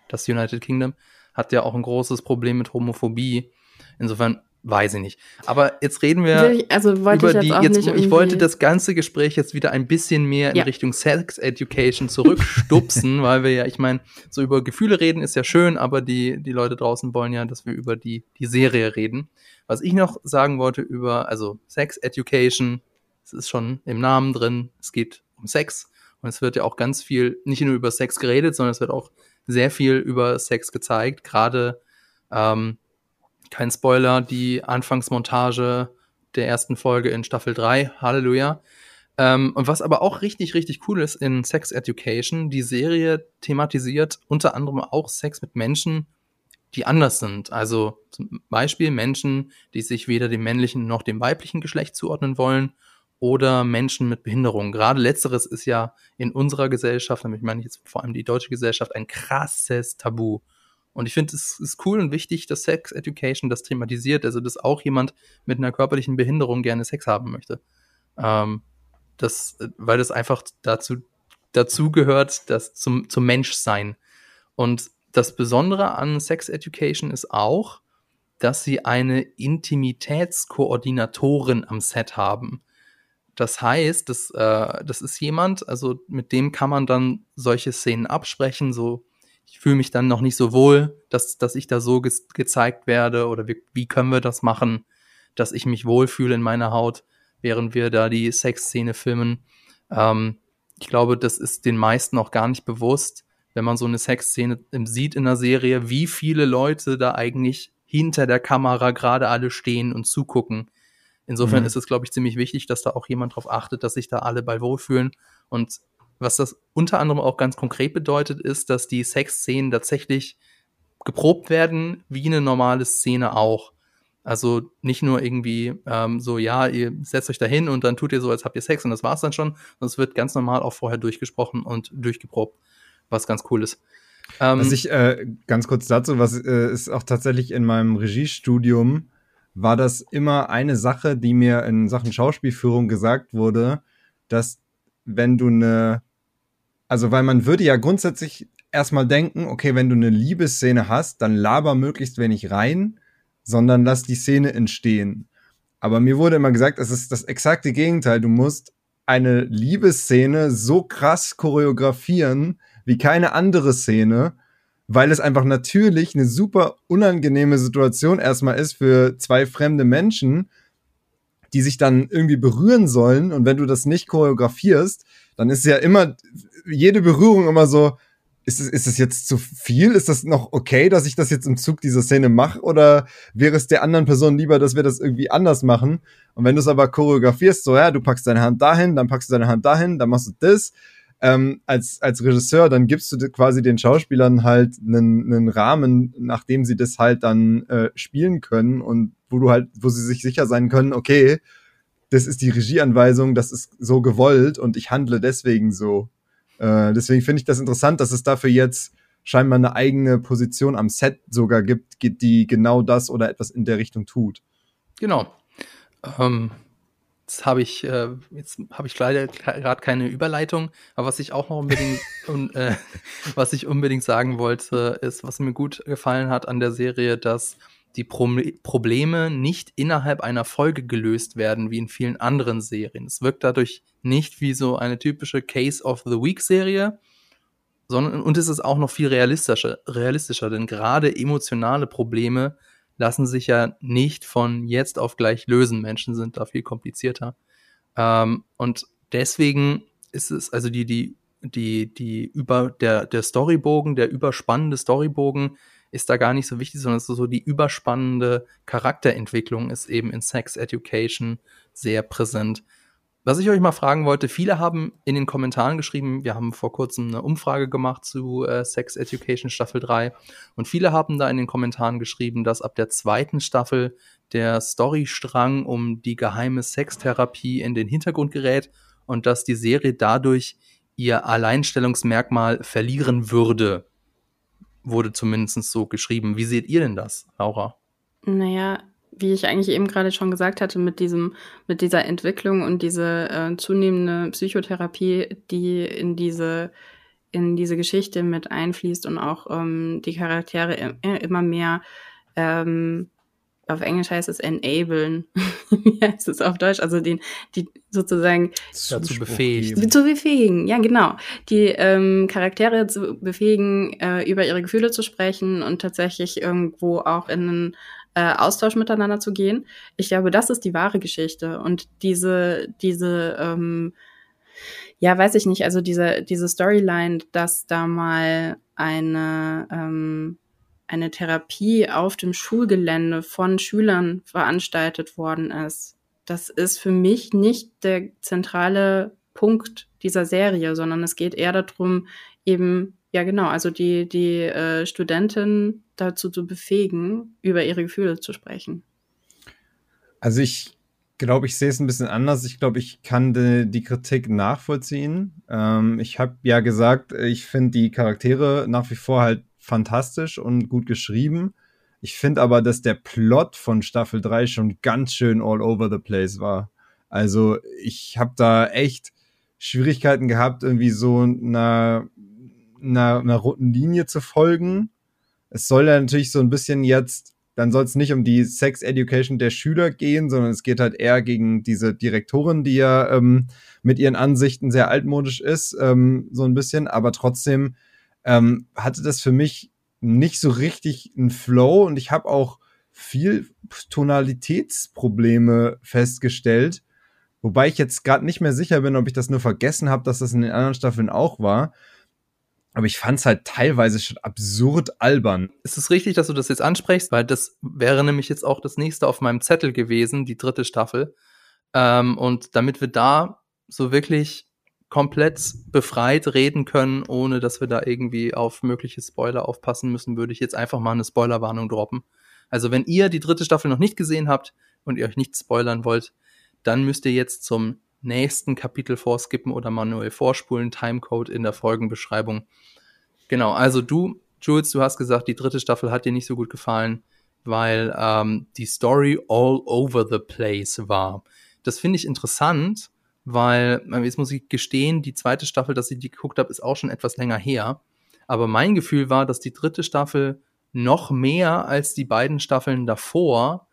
das United Kingdom, hat ja auch ein großes Problem mit Homophobie. Insofern Weiß ich nicht. Aber jetzt reden wir ich, also über ich jetzt die. Jetzt, ich wollte das ganze Gespräch jetzt wieder ein bisschen mehr in ja. Richtung Sex Education zurückstupsen, weil wir ja, ich meine, so über Gefühle reden ist ja schön, aber die, die Leute draußen wollen ja, dass wir über die, die Serie reden. Was ich noch sagen wollte über, also Sex Education, es ist schon im Namen drin, es geht um Sex und es wird ja auch ganz viel, nicht nur über Sex geredet, sondern es wird auch sehr viel über Sex gezeigt, gerade ähm, kein Spoiler, die Anfangsmontage der ersten Folge in Staffel 3, Halleluja. Ähm, und was aber auch richtig, richtig cool ist in Sex Education, die Serie thematisiert unter anderem auch Sex mit Menschen, die anders sind. Also zum Beispiel Menschen, die sich weder dem männlichen noch dem weiblichen Geschlecht zuordnen wollen oder Menschen mit Behinderung. Gerade letzteres ist ja in unserer Gesellschaft, damit meine ich jetzt vor allem die deutsche Gesellschaft, ein krasses Tabu. Und ich finde, es ist cool und wichtig, dass Sex Education das thematisiert, also dass auch jemand mit einer körperlichen Behinderung gerne Sex haben möchte. Ähm, das, weil das einfach dazu, dazu gehört, das zum, zum Menschsein. Und das Besondere an Sex Education ist auch, dass sie eine Intimitätskoordinatorin am Set haben. Das heißt, das, äh, das ist jemand, also mit dem kann man dann solche Szenen absprechen, so ich fühle mich dann noch nicht so wohl, dass, dass ich da so ge gezeigt werde oder wie, wie können wir das machen, dass ich mich wohlfühle in meiner Haut, während wir da die Sexszene filmen. Ähm, ich glaube, das ist den meisten auch gar nicht bewusst, wenn man so eine Sexszene sieht in der Serie, wie viele Leute da eigentlich hinter der Kamera gerade alle stehen und zugucken. Insofern mhm. ist es, glaube ich, ziemlich wichtig, dass da auch jemand darauf achtet, dass sich da alle bei wohlfühlen. Und was das unter anderem auch ganz konkret bedeutet, ist, dass die Sexszenen tatsächlich geprobt werden, wie eine normale Szene auch. Also nicht nur irgendwie ähm, so, ja, ihr setzt euch da hin und dann tut ihr so, als habt ihr Sex und das war's dann schon. sondern es wird ganz normal auch vorher durchgesprochen und durchgeprobt, was ganz cool ist. Ähm, was ich äh, ganz kurz dazu, was äh, ist auch tatsächlich in meinem Regiestudium, war das immer eine Sache, die mir in Sachen Schauspielführung gesagt wurde, dass wenn du eine also, weil man würde ja grundsätzlich erstmal denken, okay, wenn du eine Liebesszene hast, dann laber möglichst wenig rein, sondern lass die Szene entstehen. Aber mir wurde immer gesagt, es ist das exakte Gegenteil. Du musst eine Liebesszene so krass choreografieren wie keine andere Szene, weil es einfach natürlich eine super unangenehme Situation erstmal ist für zwei fremde Menschen, die sich dann irgendwie berühren sollen. Und wenn du das nicht choreografierst, dann ist ja immer jede Berührung immer so, ist es, ist es jetzt zu viel? Ist das noch okay, dass ich das jetzt im Zug dieser Szene mache? Oder wäre es der anderen Person lieber, dass wir das irgendwie anders machen? Und wenn du es aber choreografierst, so, ja, du packst deine Hand dahin, dann packst du deine Hand dahin, dann machst du das, ähm, als, als Regisseur, dann gibst du quasi den Schauspielern halt einen, einen Rahmen, nachdem sie das halt dann äh, spielen können und wo du halt, wo sie sich sicher sein können, okay, das ist die Regieanweisung, das ist so gewollt und ich handle deswegen so. Äh, deswegen finde ich das interessant, dass es dafür jetzt scheinbar eine eigene Position am Set sogar gibt, die genau das oder etwas in der Richtung tut. Genau. Ähm, jetzt habe ich, äh, jetzt habe ich leider gerade keine Überleitung, aber was ich auch noch unbedingt, und, äh, was ich unbedingt sagen wollte, ist, was mir gut gefallen hat an der Serie, dass die Pro Probleme nicht innerhalb einer Folge gelöst werden, wie in vielen anderen Serien. Es wirkt dadurch nicht wie so eine typische Case of the Week Serie, sondern und es ist auch noch viel realistischer, realistischer, denn gerade emotionale Probleme lassen sich ja nicht von jetzt auf gleich lösen. Menschen sind da viel komplizierter. Ähm, und deswegen ist es, also die, die, die, die über, der, der Storybogen, der überspannende Storybogen ist da gar nicht so wichtig, sondern so die überspannende Charakterentwicklung ist eben in Sex Education sehr präsent. Was ich euch mal fragen wollte, viele haben in den Kommentaren geschrieben, wir haben vor kurzem eine Umfrage gemacht zu äh, Sex Education Staffel 3 und viele haben da in den Kommentaren geschrieben, dass ab der zweiten Staffel der Storystrang um die geheime Sextherapie in den Hintergrund gerät und dass die Serie dadurch ihr Alleinstellungsmerkmal verlieren würde. Wurde zumindest so geschrieben. Wie seht ihr denn das, Laura? Naja, wie ich eigentlich eben gerade schon gesagt hatte, mit diesem, mit dieser Entwicklung und diese äh, zunehmende Psychotherapie, die in diese, in diese Geschichte mit einfließt und auch ähm, die Charaktere immer mehr ähm, auf Englisch heißt es enablen. Wie heißt es auf Deutsch? Also den, die sozusagen dazu befähigen. Zu befähigen, ja genau. Die ähm, Charaktere zu befähigen, äh, über ihre Gefühle zu sprechen und tatsächlich irgendwo auch in einen äh, Austausch miteinander zu gehen. Ich glaube, das ist die wahre Geschichte. Und diese, diese, ähm, ja, weiß ich nicht, also diese, diese Storyline, dass da mal eine, ähm, eine Therapie auf dem Schulgelände von Schülern veranstaltet worden ist. Das ist für mich nicht der zentrale Punkt dieser Serie, sondern es geht eher darum, eben ja, genau. Also die, die äh, Studentin dazu zu befähigen, über ihre Gefühle zu sprechen. Also ich glaube, ich sehe es ein bisschen anders. Ich glaube, ich kann die, die Kritik nachvollziehen. Ähm, ich habe ja gesagt, ich finde die Charaktere nach wie vor halt fantastisch und gut geschrieben. Ich finde aber, dass der Plot von Staffel 3 schon ganz schön all over the place war. Also ich habe da echt Schwierigkeiten gehabt, irgendwie so einer einer, einer roten Linie zu folgen. Es soll ja natürlich so ein bisschen jetzt, dann soll es nicht um die Sex Education der Schüler gehen, sondern es geht halt eher gegen diese Direktorin, die ja ähm, mit ihren Ansichten sehr altmodisch ist, ähm, so ein bisschen, aber trotzdem ähm, hatte das für mich nicht so richtig einen Flow und ich habe auch viel Tonalitätsprobleme festgestellt, wobei ich jetzt gerade nicht mehr sicher bin, ob ich das nur vergessen habe, dass das in den anderen Staffeln auch war. Aber ich fand es halt teilweise schon absurd albern. Es ist richtig, dass du das jetzt ansprichst, weil das wäre nämlich jetzt auch das nächste auf meinem Zettel gewesen, die dritte Staffel. Ähm, und damit wir da so wirklich komplett befreit reden können, ohne dass wir da irgendwie auf mögliche Spoiler aufpassen müssen, würde ich jetzt einfach mal eine Spoilerwarnung droppen. Also wenn ihr die dritte Staffel noch nicht gesehen habt und ihr euch nicht spoilern wollt, dann müsst ihr jetzt zum nächsten Kapitel vorskippen oder manuell vorspulen, Timecode in der Folgenbeschreibung. Genau, also du, Jules, du hast gesagt, die dritte Staffel hat dir nicht so gut gefallen, weil ähm, die Story all over the place war. Das finde ich interessant, weil, äh, jetzt muss ich gestehen, die zweite Staffel, dass ich die geguckt habe, ist auch schon etwas länger her. Aber mein Gefühl war, dass die dritte Staffel noch mehr als die beiden Staffeln davor,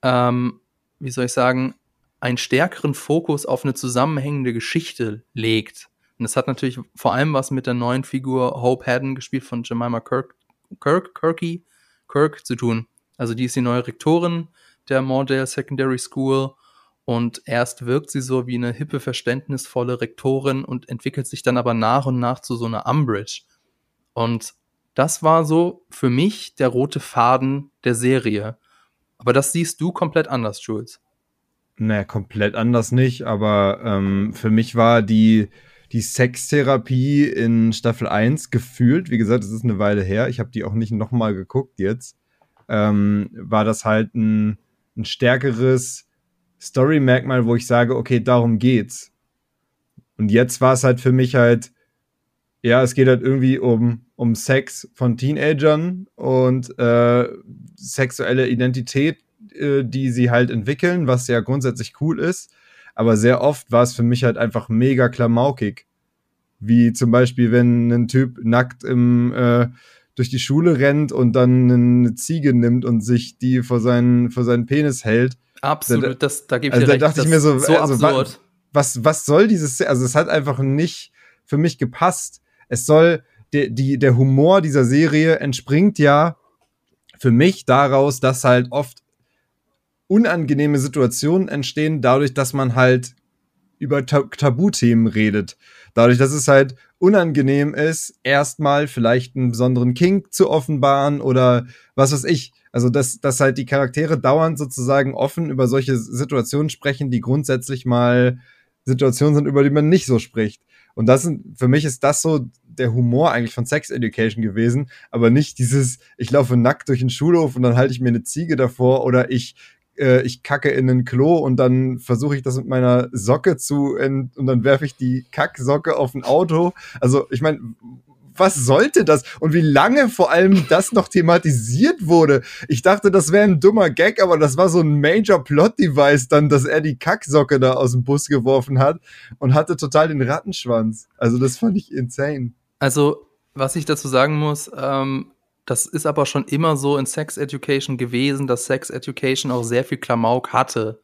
ähm, wie soll ich sagen, einen stärkeren Fokus auf eine zusammenhängende Geschichte legt. Und das hat natürlich vor allem was mit der neuen Figur Hope Haddon, gespielt von Jemima Kirk, Kirk, Kirky, Kirk zu tun. Also die ist die neue Rektorin der Mordale Secondary School und erst wirkt sie so wie eine hippe, verständnisvolle Rektorin und entwickelt sich dann aber nach und nach zu so einer Umbridge. Und das war so für mich der rote Faden der Serie. Aber das siehst du komplett anders, Jules. Naja, komplett anders nicht, aber ähm, für mich war die, die Sextherapie in Staffel 1 gefühlt, wie gesagt, es ist eine Weile her, ich habe die auch nicht nochmal geguckt jetzt, ähm, war das halt ein, ein stärkeres Story-Merkmal, wo ich sage, okay, darum geht's. Und jetzt war es halt für mich halt, ja, es geht halt irgendwie um, um Sex von Teenagern und äh, sexuelle Identität äh, die sie halt entwickeln, was ja grundsätzlich cool ist. Aber sehr oft war es für mich halt einfach mega klamaukig. Wie zum Beispiel, wenn ein Typ nackt im, äh, durch die Schule rennt und dann eine Ziege nimmt und sich die vor seinen, vor seinen Penis hält. Absolut, da, das, da gebe ich also dir da recht. dachte ich mir so, so also, absurd. Was, was soll dieses, also es hat einfach nicht für mich gepasst. Es soll, die, die, der Humor dieser Serie entspringt ja für mich daraus, dass halt oft unangenehme Situationen entstehen dadurch, dass man halt über Tabuthemen redet. Dadurch, dass es halt unangenehm ist, erstmal vielleicht einen besonderen Kink zu offenbaren oder was weiß ich. Also, dass, dass halt die Charaktere dauernd sozusagen offen über solche Situationen sprechen, die grundsätzlich mal Situationen sind, über die man nicht so spricht. Und das sind, für mich ist das so der Humor eigentlich von Sex Education gewesen, aber nicht dieses, ich laufe nackt durch den Schulhof und dann halte ich mir eine Ziege davor oder ich äh, ich kacke in ein Klo und dann versuche ich das mit meiner Socke zu und dann werfe ich die Kacksocke auf ein Auto. Also ich meine, was sollte das? Und wie lange vor allem das noch thematisiert wurde. Ich dachte, das wäre ein dummer Gag, aber das war so ein Major Plot-Device dann, dass er die Kacksocke da aus dem Bus geworfen hat und hatte total den Rattenschwanz. Also das fand ich insane. Also, was ich dazu sagen muss, ähm, das ist aber schon immer so in Sex Education gewesen, dass Sex Education auch sehr viel Klamauk hatte.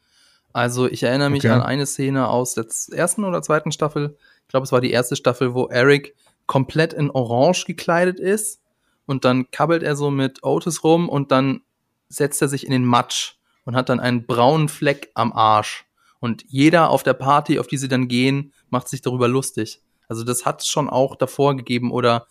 Also ich erinnere mich okay. an eine Szene aus der ersten oder zweiten Staffel. Ich glaube, es war die erste Staffel, wo Eric komplett in Orange gekleidet ist und dann kabbelt er so mit Otis rum und dann setzt er sich in den Matsch und hat dann einen braunen Fleck am Arsch. Und jeder auf der Party, auf die sie dann gehen, macht sich darüber lustig. Also das hat es schon auch davor gegeben oder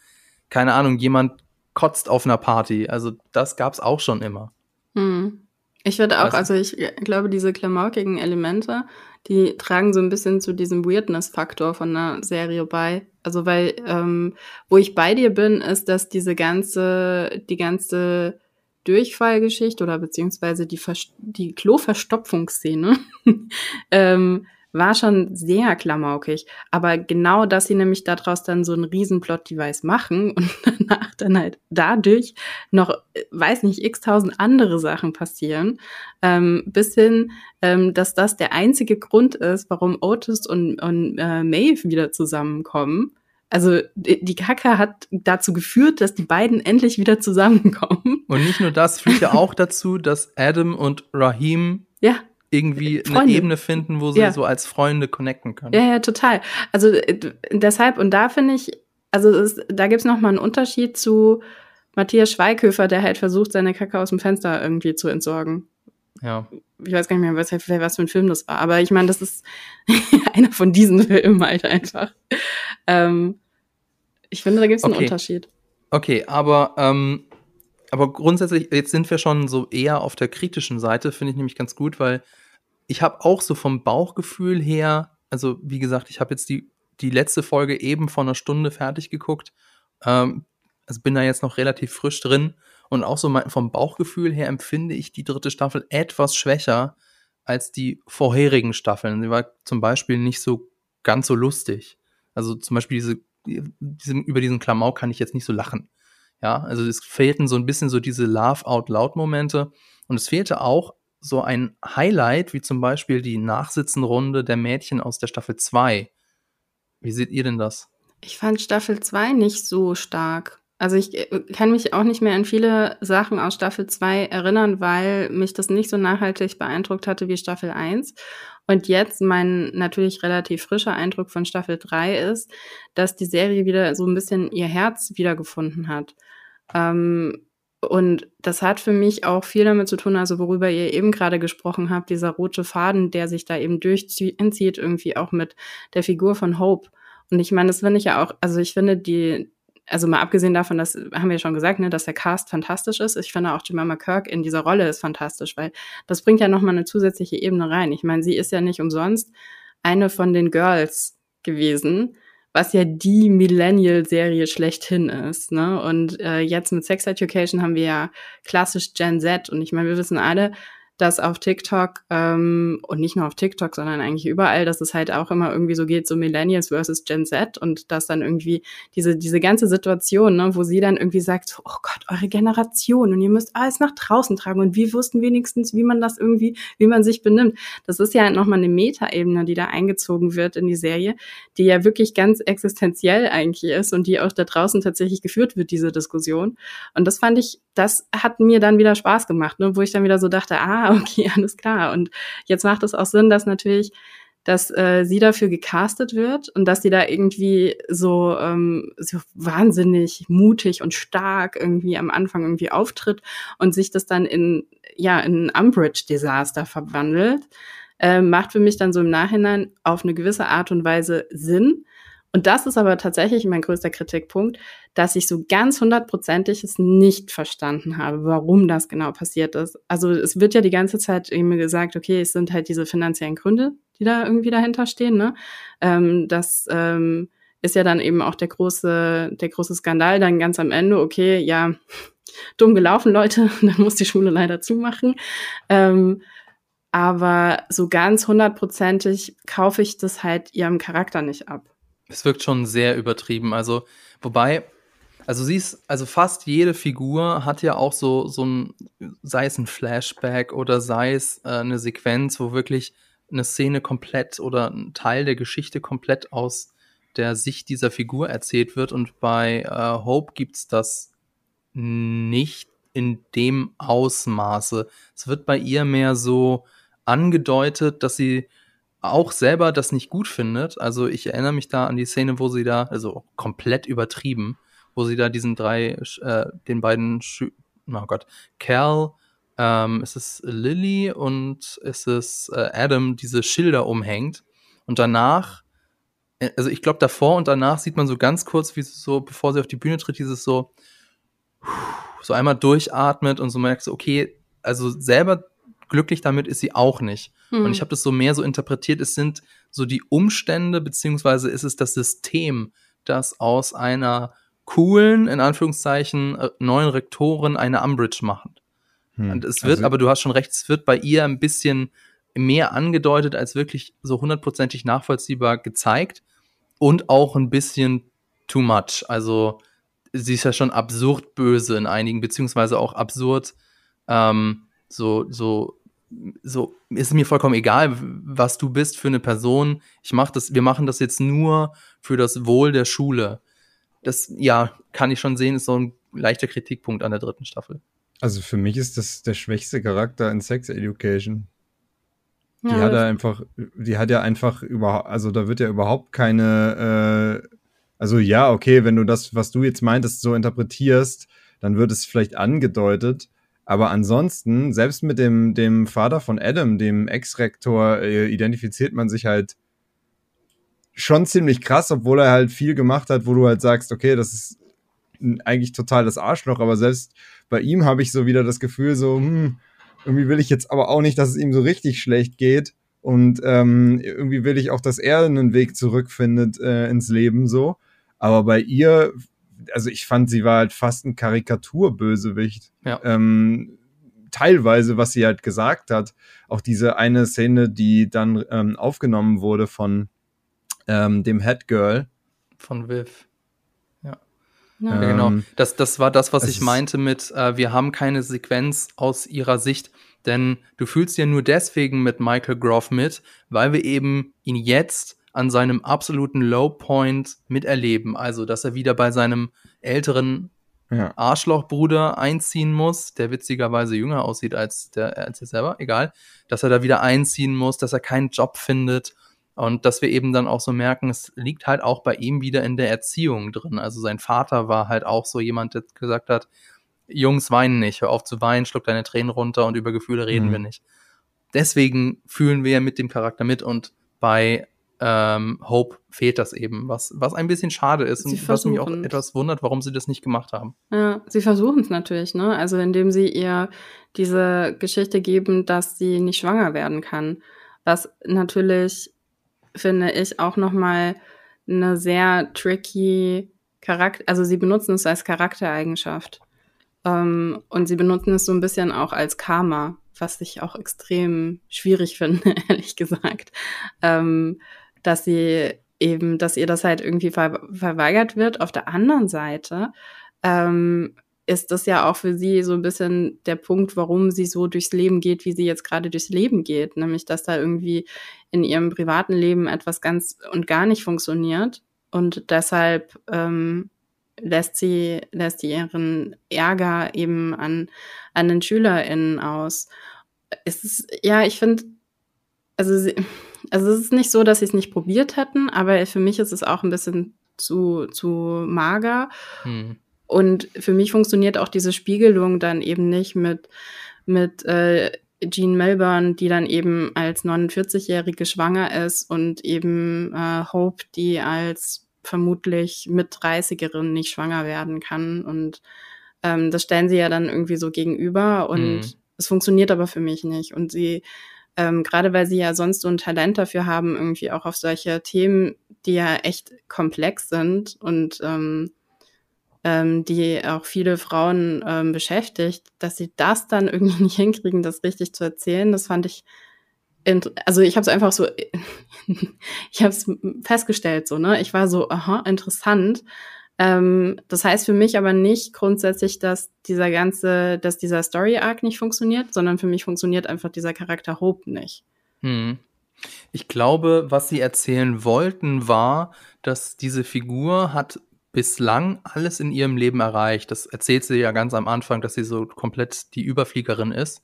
keine Ahnung, jemand kotzt auf einer Party. Also das gab's auch schon immer. Hm. Ich würde auch, also ich glaube, diese klamaukigen Elemente, die tragen so ein bisschen zu diesem Weirdness-Faktor von einer Serie bei. Also weil, ähm, wo ich bei dir bin, ist, dass diese ganze, die ganze Durchfallgeschichte oder beziehungsweise die, Vers die Kloverstopfungsszene ähm, war schon sehr klamaukig. Aber genau, dass sie nämlich daraus dann so einen riesen Plot-Device machen und danach dann halt dadurch noch, weiß nicht, x-tausend andere Sachen passieren, ähm, bis hin, ähm, dass das der einzige Grund ist, warum Otis und, und äh, Maeve wieder zusammenkommen. Also die Kacke hat dazu geführt, dass die beiden endlich wieder zusammenkommen. Und nicht nur das führt ja auch dazu, dass Adam und Rahim ja irgendwie Freunde. eine Ebene finden, wo sie ja. so als Freunde connecten können. Ja, ja, total. Also äh, deshalb, und da finde ich, also es, da gibt's noch mal einen Unterschied zu Matthias Schweighöfer, der halt versucht, seine Kacke aus dem Fenster irgendwie zu entsorgen. Ja. Ich weiß gar nicht mehr, was, was für ein Film das war, aber ich meine, das ist einer von diesen Filmen halt einfach. Ähm, ich finde, da gibt's einen Unterschied. Okay, aber ähm, aber grundsätzlich, jetzt sind wir schon so eher auf der kritischen Seite, finde ich nämlich ganz gut, weil ich habe auch so vom Bauchgefühl her, also wie gesagt, ich habe jetzt die, die letzte Folge eben vor einer Stunde fertig geguckt, ähm, also bin da jetzt noch relativ frisch drin und auch so mein, vom Bauchgefühl her empfinde ich die dritte Staffel etwas schwächer als die vorherigen Staffeln. Sie war zum Beispiel nicht so ganz so lustig. Also zum Beispiel diese, diese über diesen Klamauk kann ich jetzt nicht so lachen. Ja, also es fehlten so ein bisschen so diese Laugh-out-loud-Momente. Und es fehlte auch so ein Highlight, wie zum Beispiel die Nachsitzenrunde der Mädchen aus der Staffel 2. Wie seht ihr denn das? Ich fand Staffel 2 nicht so stark. Also ich äh, kann mich auch nicht mehr an viele Sachen aus Staffel 2 erinnern, weil mich das nicht so nachhaltig beeindruckt hatte wie Staffel 1. Und jetzt mein natürlich relativ frischer Eindruck von Staffel 3 ist, dass die Serie wieder so ein bisschen ihr Herz wiedergefunden hat. Ähm, und das hat für mich auch viel damit zu tun, also worüber ihr eben gerade gesprochen habt, dieser rote Faden, der sich da eben durchzieht, irgendwie auch mit der Figur von Hope. Und ich meine, das finde ich ja auch, also ich finde die, also mal abgesehen davon, das haben wir ja schon gesagt, ne, dass der Cast fantastisch ist. Ich finde auch Jemima Kirk in dieser Rolle ist fantastisch, weil das bringt ja nochmal eine zusätzliche Ebene rein. Ich meine, sie ist ja nicht umsonst eine von den Girls gewesen was ja die Millennial-Serie schlechthin ist. Ne? Und äh, jetzt mit Sex Education haben wir ja klassisch Gen Z. Und ich meine, wir wissen alle, dass auf TikTok ähm, und nicht nur auf TikTok, sondern eigentlich überall, dass es halt auch immer irgendwie so geht, so Millennials versus Gen Z und dass dann irgendwie diese diese ganze Situation, ne, wo sie dann irgendwie sagt, oh Gott, eure Generation und ihr müsst alles nach draußen tragen und wir wussten wenigstens, wie man das irgendwie, wie man sich benimmt. Das ist ja nochmal eine Metaebene, die da eingezogen wird in die Serie, die ja wirklich ganz existenziell eigentlich ist und die auch da draußen tatsächlich geführt wird, diese Diskussion. Und das fand ich, das hat mir dann wieder Spaß gemacht, ne, wo ich dann wieder so dachte, ah, okay, alles klar. Und jetzt macht es auch Sinn, dass natürlich, dass äh, sie dafür gecastet wird und dass sie da irgendwie so, ähm, so wahnsinnig mutig und stark irgendwie am Anfang irgendwie auftritt und sich das dann in, ja, in ein Umbridge-Desaster verwandelt, äh, macht für mich dann so im Nachhinein auf eine gewisse Art und Weise Sinn. Und das ist aber tatsächlich mein größter Kritikpunkt, dass ich so ganz hundertprozentig es nicht verstanden habe, warum das genau passiert ist. Also es wird ja die ganze Zeit eben gesagt, okay, es sind halt diese finanziellen Gründe, die da irgendwie dahinter stehen. Ne? Ähm, das ähm, ist ja dann eben auch der große, der große Skandal dann ganz am Ende. Okay, ja, dumm gelaufen, Leute, dann muss die Schule leider zumachen. Ähm, aber so ganz hundertprozentig kaufe ich das halt ihrem Charakter nicht ab. Es wirkt schon sehr übertrieben. Also, wobei, also sie ist, also fast jede Figur hat ja auch so, so ein, sei es ein Flashback oder sei es äh, eine Sequenz, wo wirklich eine Szene komplett oder ein Teil der Geschichte komplett aus der Sicht dieser Figur erzählt wird. Und bei äh, Hope gibt's das nicht in dem Ausmaße. Es wird bei ihr mehr so angedeutet, dass sie auch selber das nicht gut findet. Also ich erinnere mich da an die Szene, wo sie da, also komplett übertrieben, wo sie da diesen drei, äh, den beiden, Schü oh Gott, Cal, ähm, ist es Lily und ist es äh, Adam, diese Schilder umhängt. Und danach, äh, also ich glaube davor und danach sieht man so ganz kurz, wie so, bevor sie auf die Bühne tritt, dieses so, so einmal durchatmet und so merkt so, okay, also selber glücklich damit ist sie auch nicht. Mhm. Und ich habe das so mehr so interpretiert, es sind so die Umstände, beziehungsweise ist es das System, das aus einer coolen, in Anführungszeichen, äh, neuen Rektoren eine Umbridge macht. Hm. Und es wird, also, aber du hast schon recht, es wird bei ihr ein bisschen mehr angedeutet als wirklich so hundertprozentig nachvollziehbar gezeigt und auch ein bisschen too much. Also sie ist ja schon absurd böse in einigen, beziehungsweise auch absurd ähm, so, so so ist mir vollkommen egal, was du bist für eine Person. Ich mach das, wir machen das jetzt nur für das Wohl der Schule. Das, ja, kann ich schon sehen, ist so ein leichter Kritikpunkt an der dritten Staffel. Also für mich ist das der schwächste Charakter in Sex Education. Die ja, hat er einfach, die hat ja einfach überhaupt, also da wird ja überhaupt keine, äh, also ja, okay, wenn du das, was du jetzt meintest, so interpretierst, dann wird es vielleicht angedeutet, aber ansonsten, selbst mit dem, dem Vater von Adam, dem Ex-Rektor, äh, identifiziert man sich halt schon ziemlich krass, obwohl er halt viel gemacht hat, wo du halt sagst, okay, das ist eigentlich total das Arschloch, aber selbst bei ihm habe ich so wieder das Gefühl, so, hm, irgendwie will ich jetzt aber auch nicht, dass es ihm so richtig schlecht geht. Und ähm, irgendwie will ich auch, dass er einen Weg zurückfindet äh, ins Leben so. Aber bei ihr also ich fand, sie war halt fast ein Karikaturbösewicht. Ja. Ähm, teilweise, was sie halt gesagt hat. Auch diese eine Szene, die dann ähm, aufgenommen wurde von ähm, dem Headgirl. Von Viv. Ja. ja. ja genau. Das, das war das, was ich meinte mit, äh, wir haben keine Sequenz aus ihrer Sicht. Denn du fühlst ja nur deswegen mit Michael Groff mit, weil wir eben ihn jetzt an seinem absoluten Low Point miterleben. Also, dass er wieder bei seinem älteren ja. Arschlochbruder einziehen muss, der witzigerweise jünger aussieht als, der, als er selber, egal, dass er da wieder einziehen muss, dass er keinen Job findet und dass wir eben dann auch so merken, es liegt halt auch bei ihm wieder in der Erziehung drin. Also sein Vater war halt auch so jemand, der gesagt hat, Jungs weinen nicht, hör auf zu weinen, schluck deine Tränen runter und über Gefühle reden mhm. wir nicht. Deswegen fühlen wir ja mit dem Charakter mit und bei ähm, Hope fehlt das eben, was, was ein bisschen schade ist sie und was mich auch etwas wundert, warum sie das nicht gemacht haben. Ja, sie versuchen es natürlich, ne? Also indem sie ihr diese Geschichte geben, dass sie nicht schwanger werden kann. Was natürlich, finde ich, auch nochmal eine sehr tricky Charakter, also sie benutzen es als Charaktereigenschaft. Ähm, und sie benutzen es so ein bisschen auch als Karma, was ich auch extrem schwierig finde, ehrlich gesagt. Ähm, dass sie eben, dass ihr das halt irgendwie ver verweigert wird. Auf der anderen Seite ähm, ist das ja auch für sie so ein bisschen der Punkt, warum sie so durchs Leben geht, wie sie jetzt gerade durchs Leben geht. Nämlich, dass da irgendwie in ihrem privaten Leben etwas ganz und gar nicht funktioniert. Und deshalb ähm, lässt sie, lässt sie ihren Ärger eben an, an den SchülerInnen aus. Es ist, ja, ich finde, also also es ist nicht so, dass sie es nicht probiert hätten, aber für mich ist es auch ein bisschen zu, zu mager. Hm. Und für mich funktioniert auch diese Spiegelung dann eben nicht mit, mit äh, Jean Melbourne, die dann eben als 49-Jährige schwanger ist und eben äh, Hope, die als vermutlich mit 30erin nicht schwanger werden kann. Und ähm, das stellen sie ja dann irgendwie so gegenüber und hm. es funktioniert aber für mich nicht. Und sie ähm, gerade weil sie ja sonst so ein Talent dafür haben, irgendwie auch auf solche Themen, die ja echt komplex sind und ähm, ähm, die auch viele Frauen ähm, beschäftigt, dass sie das dann irgendwie nicht hinkriegen, das richtig zu erzählen, das fand ich also ich habe es einfach so, ich habe es festgestellt so, ne? Ich war so, aha, interessant. Ähm, das heißt für mich aber nicht grundsätzlich, dass dieser ganze, dass dieser Story Arc nicht funktioniert, sondern für mich funktioniert einfach dieser Charakter Hope nicht. Hm. Ich glaube, was sie erzählen wollten, war, dass diese Figur hat bislang alles in ihrem Leben erreicht. Das erzählt sie ja ganz am Anfang, dass sie so komplett die Überfliegerin ist.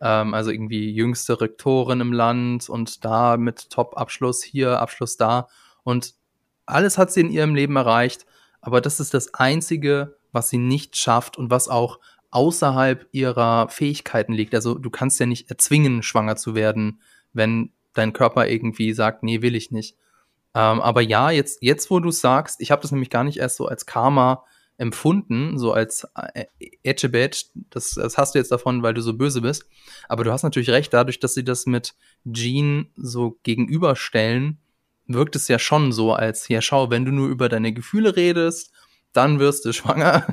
Ähm, also irgendwie jüngste Rektorin im Land und da mit Top-Abschluss hier, Abschluss da. Und alles hat sie in ihrem Leben erreicht. Aber das ist das Einzige, was sie nicht schafft und was auch außerhalb ihrer Fähigkeiten liegt. Also du kannst ja nicht erzwingen, schwanger zu werden, wenn dein Körper irgendwie sagt, nee, will ich nicht. Ähm, aber ja, jetzt, jetzt wo du sagst, ich habe das nämlich gar nicht erst so als Karma empfunden, so als äh, Etchebet, das, das hast du jetzt davon, weil du so böse bist. Aber du hast natürlich recht, dadurch, dass sie das mit Jean so gegenüberstellen, wirkt es ja schon so, als, ja, schau, wenn du nur über deine Gefühle redest, dann wirst du schwanger.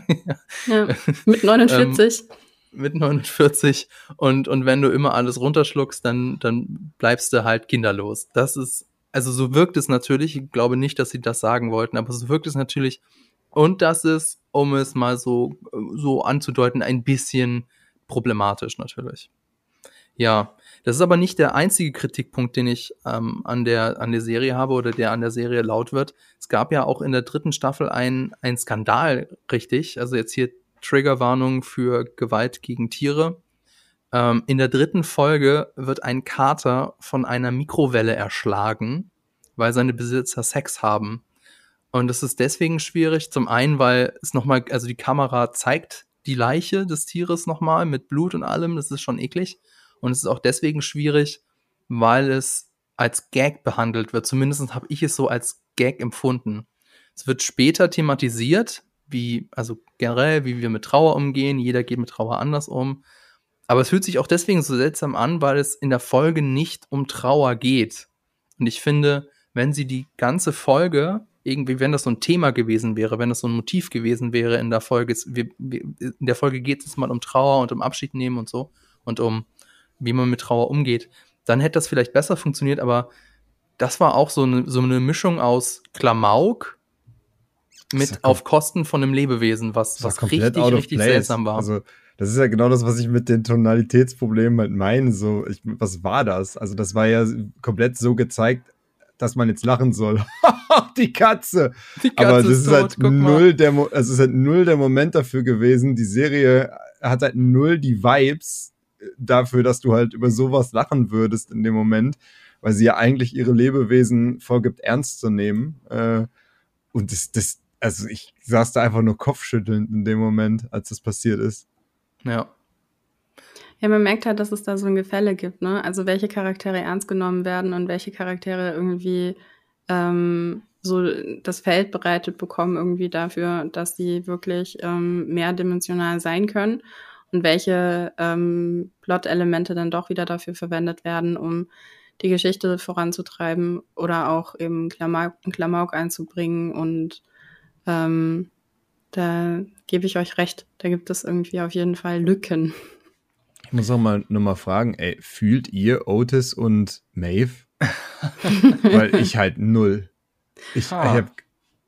ja, mit 49. ähm, mit 49 und, und wenn du immer alles runterschluckst, dann, dann bleibst du halt kinderlos. Das ist, also so wirkt es natürlich, ich glaube nicht, dass sie das sagen wollten, aber so wirkt es natürlich, und das ist, um es mal so, so anzudeuten, ein bisschen problematisch natürlich. Ja, das ist aber nicht der einzige Kritikpunkt, den ich ähm, an, der, an der Serie habe oder der an der Serie laut wird. Es gab ja auch in der dritten Staffel ein, ein Skandal, richtig. Also jetzt hier Triggerwarnung für Gewalt gegen Tiere. Ähm, in der dritten Folge wird ein Kater von einer Mikrowelle erschlagen, weil seine Besitzer Sex haben. Und das ist deswegen schwierig. Zum einen, weil es nochmal, also die Kamera zeigt die Leiche des Tieres nochmal mit Blut und allem. Das ist schon eklig. Und es ist auch deswegen schwierig, weil es als Gag behandelt wird. Zumindest habe ich es so als Gag empfunden. Es wird später thematisiert, wie, also generell, wie wir mit Trauer umgehen. Jeder geht mit Trauer anders um. Aber es fühlt sich auch deswegen so seltsam an, weil es in der Folge nicht um Trauer geht. Und ich finde, wenn sie die ganze Folge irgendwie, wenn das so ein Thema gewesen wäre, wenn das so ein Motiv gewesen wäre in der Folge, in der Folge geht es mal um Trauer und um Abschied nehmen und so und um wie man mit Trauer umgeht, dann hätte das vielleicht besser funktioniert, aber das war auch so eine, so eine Mischung aus Klamauk mit ja auf Kosten von einem Lebewesen, was, was richtig, richtig seltsam war. Also, das ist ja genau das, was ich mit den Tonalitätsproblemen halt meine. So, ich, was war das? Also, das war ja komplett so gezeigt, dass man jetzt lachen soll. die Katze. Die Katze Aber das ist, ist halt null der, also es ist halt null der Moment dafür gewesen. Die Serie hat halt null die Vibes dafür, dass du halt über sowas lachen würdest in dem Moment, weil sie ja eigentlich ihre Lebewesen vorgibt, ernst zu nehmen. Äh, und das, das, also ich saß da einfach nur kopfschüttelnd in dem Moment, als das passiert ist. Ja. Ja, man merkt halt, dass es da so ein Gefälle gibt, ne? Also welche Charaktere ernst genommen werden und welche Charaktere irgendwie ähm, so das Feld bereitet bekommen, irgendwie dafür, dass sie wirklich ähm, mehrdimensional sein können und welche ähm, Plot-Elemente dann doch wieder dafür verwendet werden, um die Geschichte voranzutreiben oder auch eben Klamauk, Klamauk einzubringen. Und ähm, da gebe ich euch recht, da gibt es irgendwie auf jeden Fall Lücken. Ich muss auch mal nur mal fragen, ey, fühlt ihr Otis und Maeve? Weil ich halt null. Ich, ah. ich habe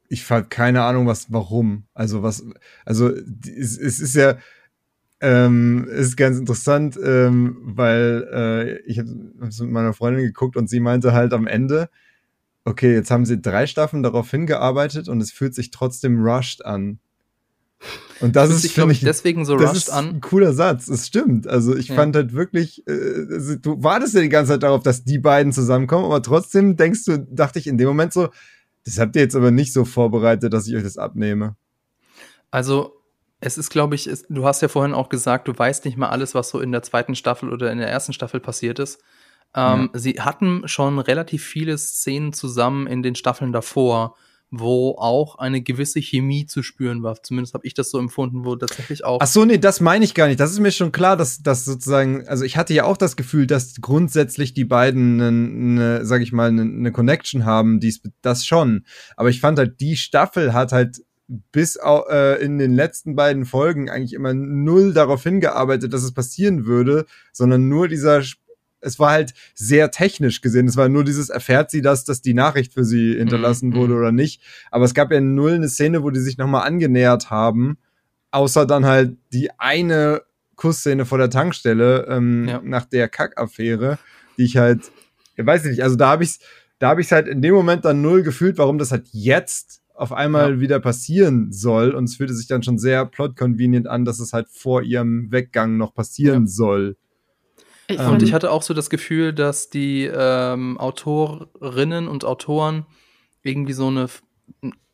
ich hab keine Ahnung, was, warum. Also was, also es, es ist ja, ähm, ist ganz interessant, ähm, weil äh, ich habe es mit meiner Freundin geguckt und sie meinte halt am Ende, okay, jetzt haben sie drei Staffeln darauf hingearbeitet und es fühlt sich trotzdem rushed an. Und das, das ist, finde ich, deswegen so das ist an. Ein cooler Satz. Es stimmt. Also ich ja. fand halt wirklich, äh, du wartest ja die ganze Zeit darauf, dass die beiden zusammenkommen, aber trotzdem denkst du, dachte ich in dem Moment so, das habt ihr jetzt aber nicht so vorbereitet, dass ich euch das abnehme. Also es ist, glaube ich, ist, du hast ja vorhin auch gesagt, du weißt nicht mal alles, was so in der zweiten Staffel oder in der ersten Staffel passiert ist. Ähm, ja. Sie hatten schon relativ viele Szenen zusammen in den Staffeln davor, wo auch eine gewisse Chemie zu spüren war. Zumindest habe ich das so empfunden, wo tatsächlich auch. Ach so, nee, das meine ich gar nicht. Das ist mir schon klar, dass das sozusagen, also ich hatte ja auch das Gefühl, dass grundsätzlich die beiden eine, eine sag ich mal, eine, eine Connection haben, dies, das schon. Aber ich fand halt, die Staffel hat halt bis äh, in den letzten beiden Folgen eigentlich immer null darauf hingearbeitet, dass es passieren würde, sondern nur dieser es war halt sehr technisch gesehen. Es war nur dieses, erfährt sie das, dass die Nachricht für sie hinterlassen -hmm. wurde oder nicht. Aber es gab ja null eine Szene, wo die sich nochmal angenähert haben. Außer dann halt die eine Kussszene vor der Tankstelle ähm, ja. nach der Kackaffäre, die ich halt, ich weiß nicht, also da habe ich da habe ich halt in dem Moment dann null gefühlt, warum das halt jetzt auf einmal ja. wieder passieren soll. Und es fühlte sich dann schon sehr plot-convenient an, dass es halt vor ihrem Weggang noch passieren ja. soll. Ich ähm, und ich hatte auch so das Gefühl, dass die ähm, Autorinnen und Autoren irgendwie so eine,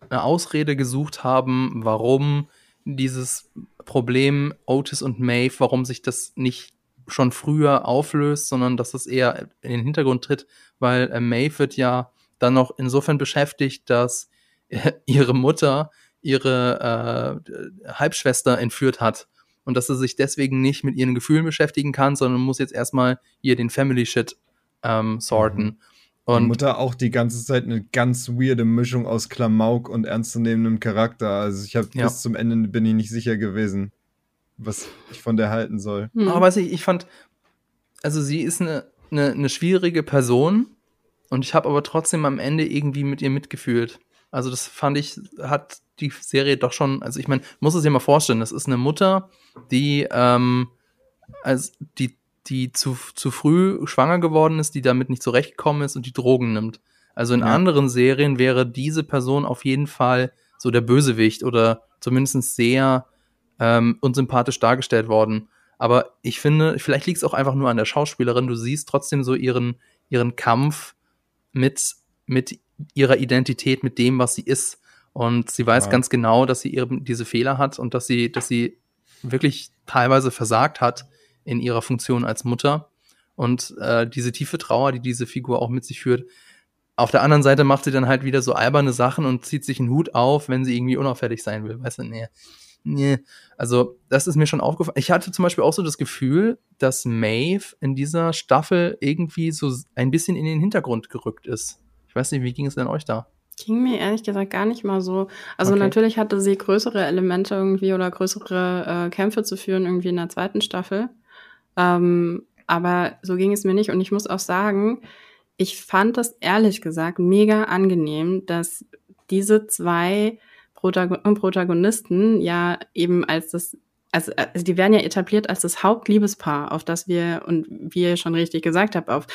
eine Ausrede gesucht haben, warum dieses Problem Otis und Maeve, warum sich das nicht schon früher auflöst, sondern dass es eher in den Hintergrund tritt, weil äh, Maeve wird ja dann noch insofern beschäftigt, dass ihre Mutter ihre äh, Halbschwester entführt hat und dass sie sich deswegen nicht mit ihren Gefühlen beschäftigen kann, sondern muss jetzt erstmal hier den Family Shit ähm, sorten. Mhm. Und die Mutter auch die ganze Zeit eine ganz weirde Mischung aus Klamauk und ernstzunehmendem Charakter. Also ich habe ja. bis zum Ende bin ich nicht sicher gewesen, was ich von der halten soll. Mhm. Aber weiß ich, ich fand, also sie ist eine, eine, eine schwierige Person und ich habe aber trotzdem am Ende irgendwie mit ihr mitgefühlt. Also das fand ich, hat die Serie doch schon, also ich meine, muss es dir mal vorstellen, das ist eine Mutter, die, ähm, als die, die zu, zu früh schwanger geworden ist, die damit nicht zurechtgekommen ist und die Drogen nimmt. Also in ja. anderen Serien wäre diese Person auf jeden Fall so der Bösewicht oder zumindest sehr ähm, unsympathisch dargestellt worden. Aber ich finde, vielleicht liegt es auch einfach nur an der Schauspielerin. Du siehst trotzdem so ihren, ihren Kampf mit, mit ihrer Identität, mit dem, was sie ist. Und sie weiß ja. ganz genau, dass sie eben diese Fehler hat und dass sie, dass sie wirklich teilweise versagt hat in ihrer Funktion als Mutter. Und äh, diese tiefe Trauer, die diese Figur auch mit sich führt. Auf der anderen Seite macht sie dann halt wieder so alberne Sachen und zieht sich einen Hut auf, wenn sie irgendwie unauffällig sein will. Weißt du, nee. Nee. Also, das ist mir schon aufgefallen. Ich hatte zum Beispiel auch so das Gefühl, dass Maeve in dieser Staffel irgendwie so ein bisschen in den Hintergrund gerückt ist. Weiß nicht, wie ging es denn euch da? Ging mir ehrlich gesagt gar nicht mal so. Also okay. natürlich hatte sie größere Elemente irgendwie oder größere äh, Kämpfe zu führen irgendwie in der zweiten Staffel. Ähm, aber so ging es mir nicht. Und ich muss auch sagen, ich fand das ehrlich gesagt mega angenehm, dass diese zwei Protagonisten ja eben als das also, also die werden ja etabliert als das Hauptliebespaar, auf das wir, und wie ihr schon richtig gesagt habt, auf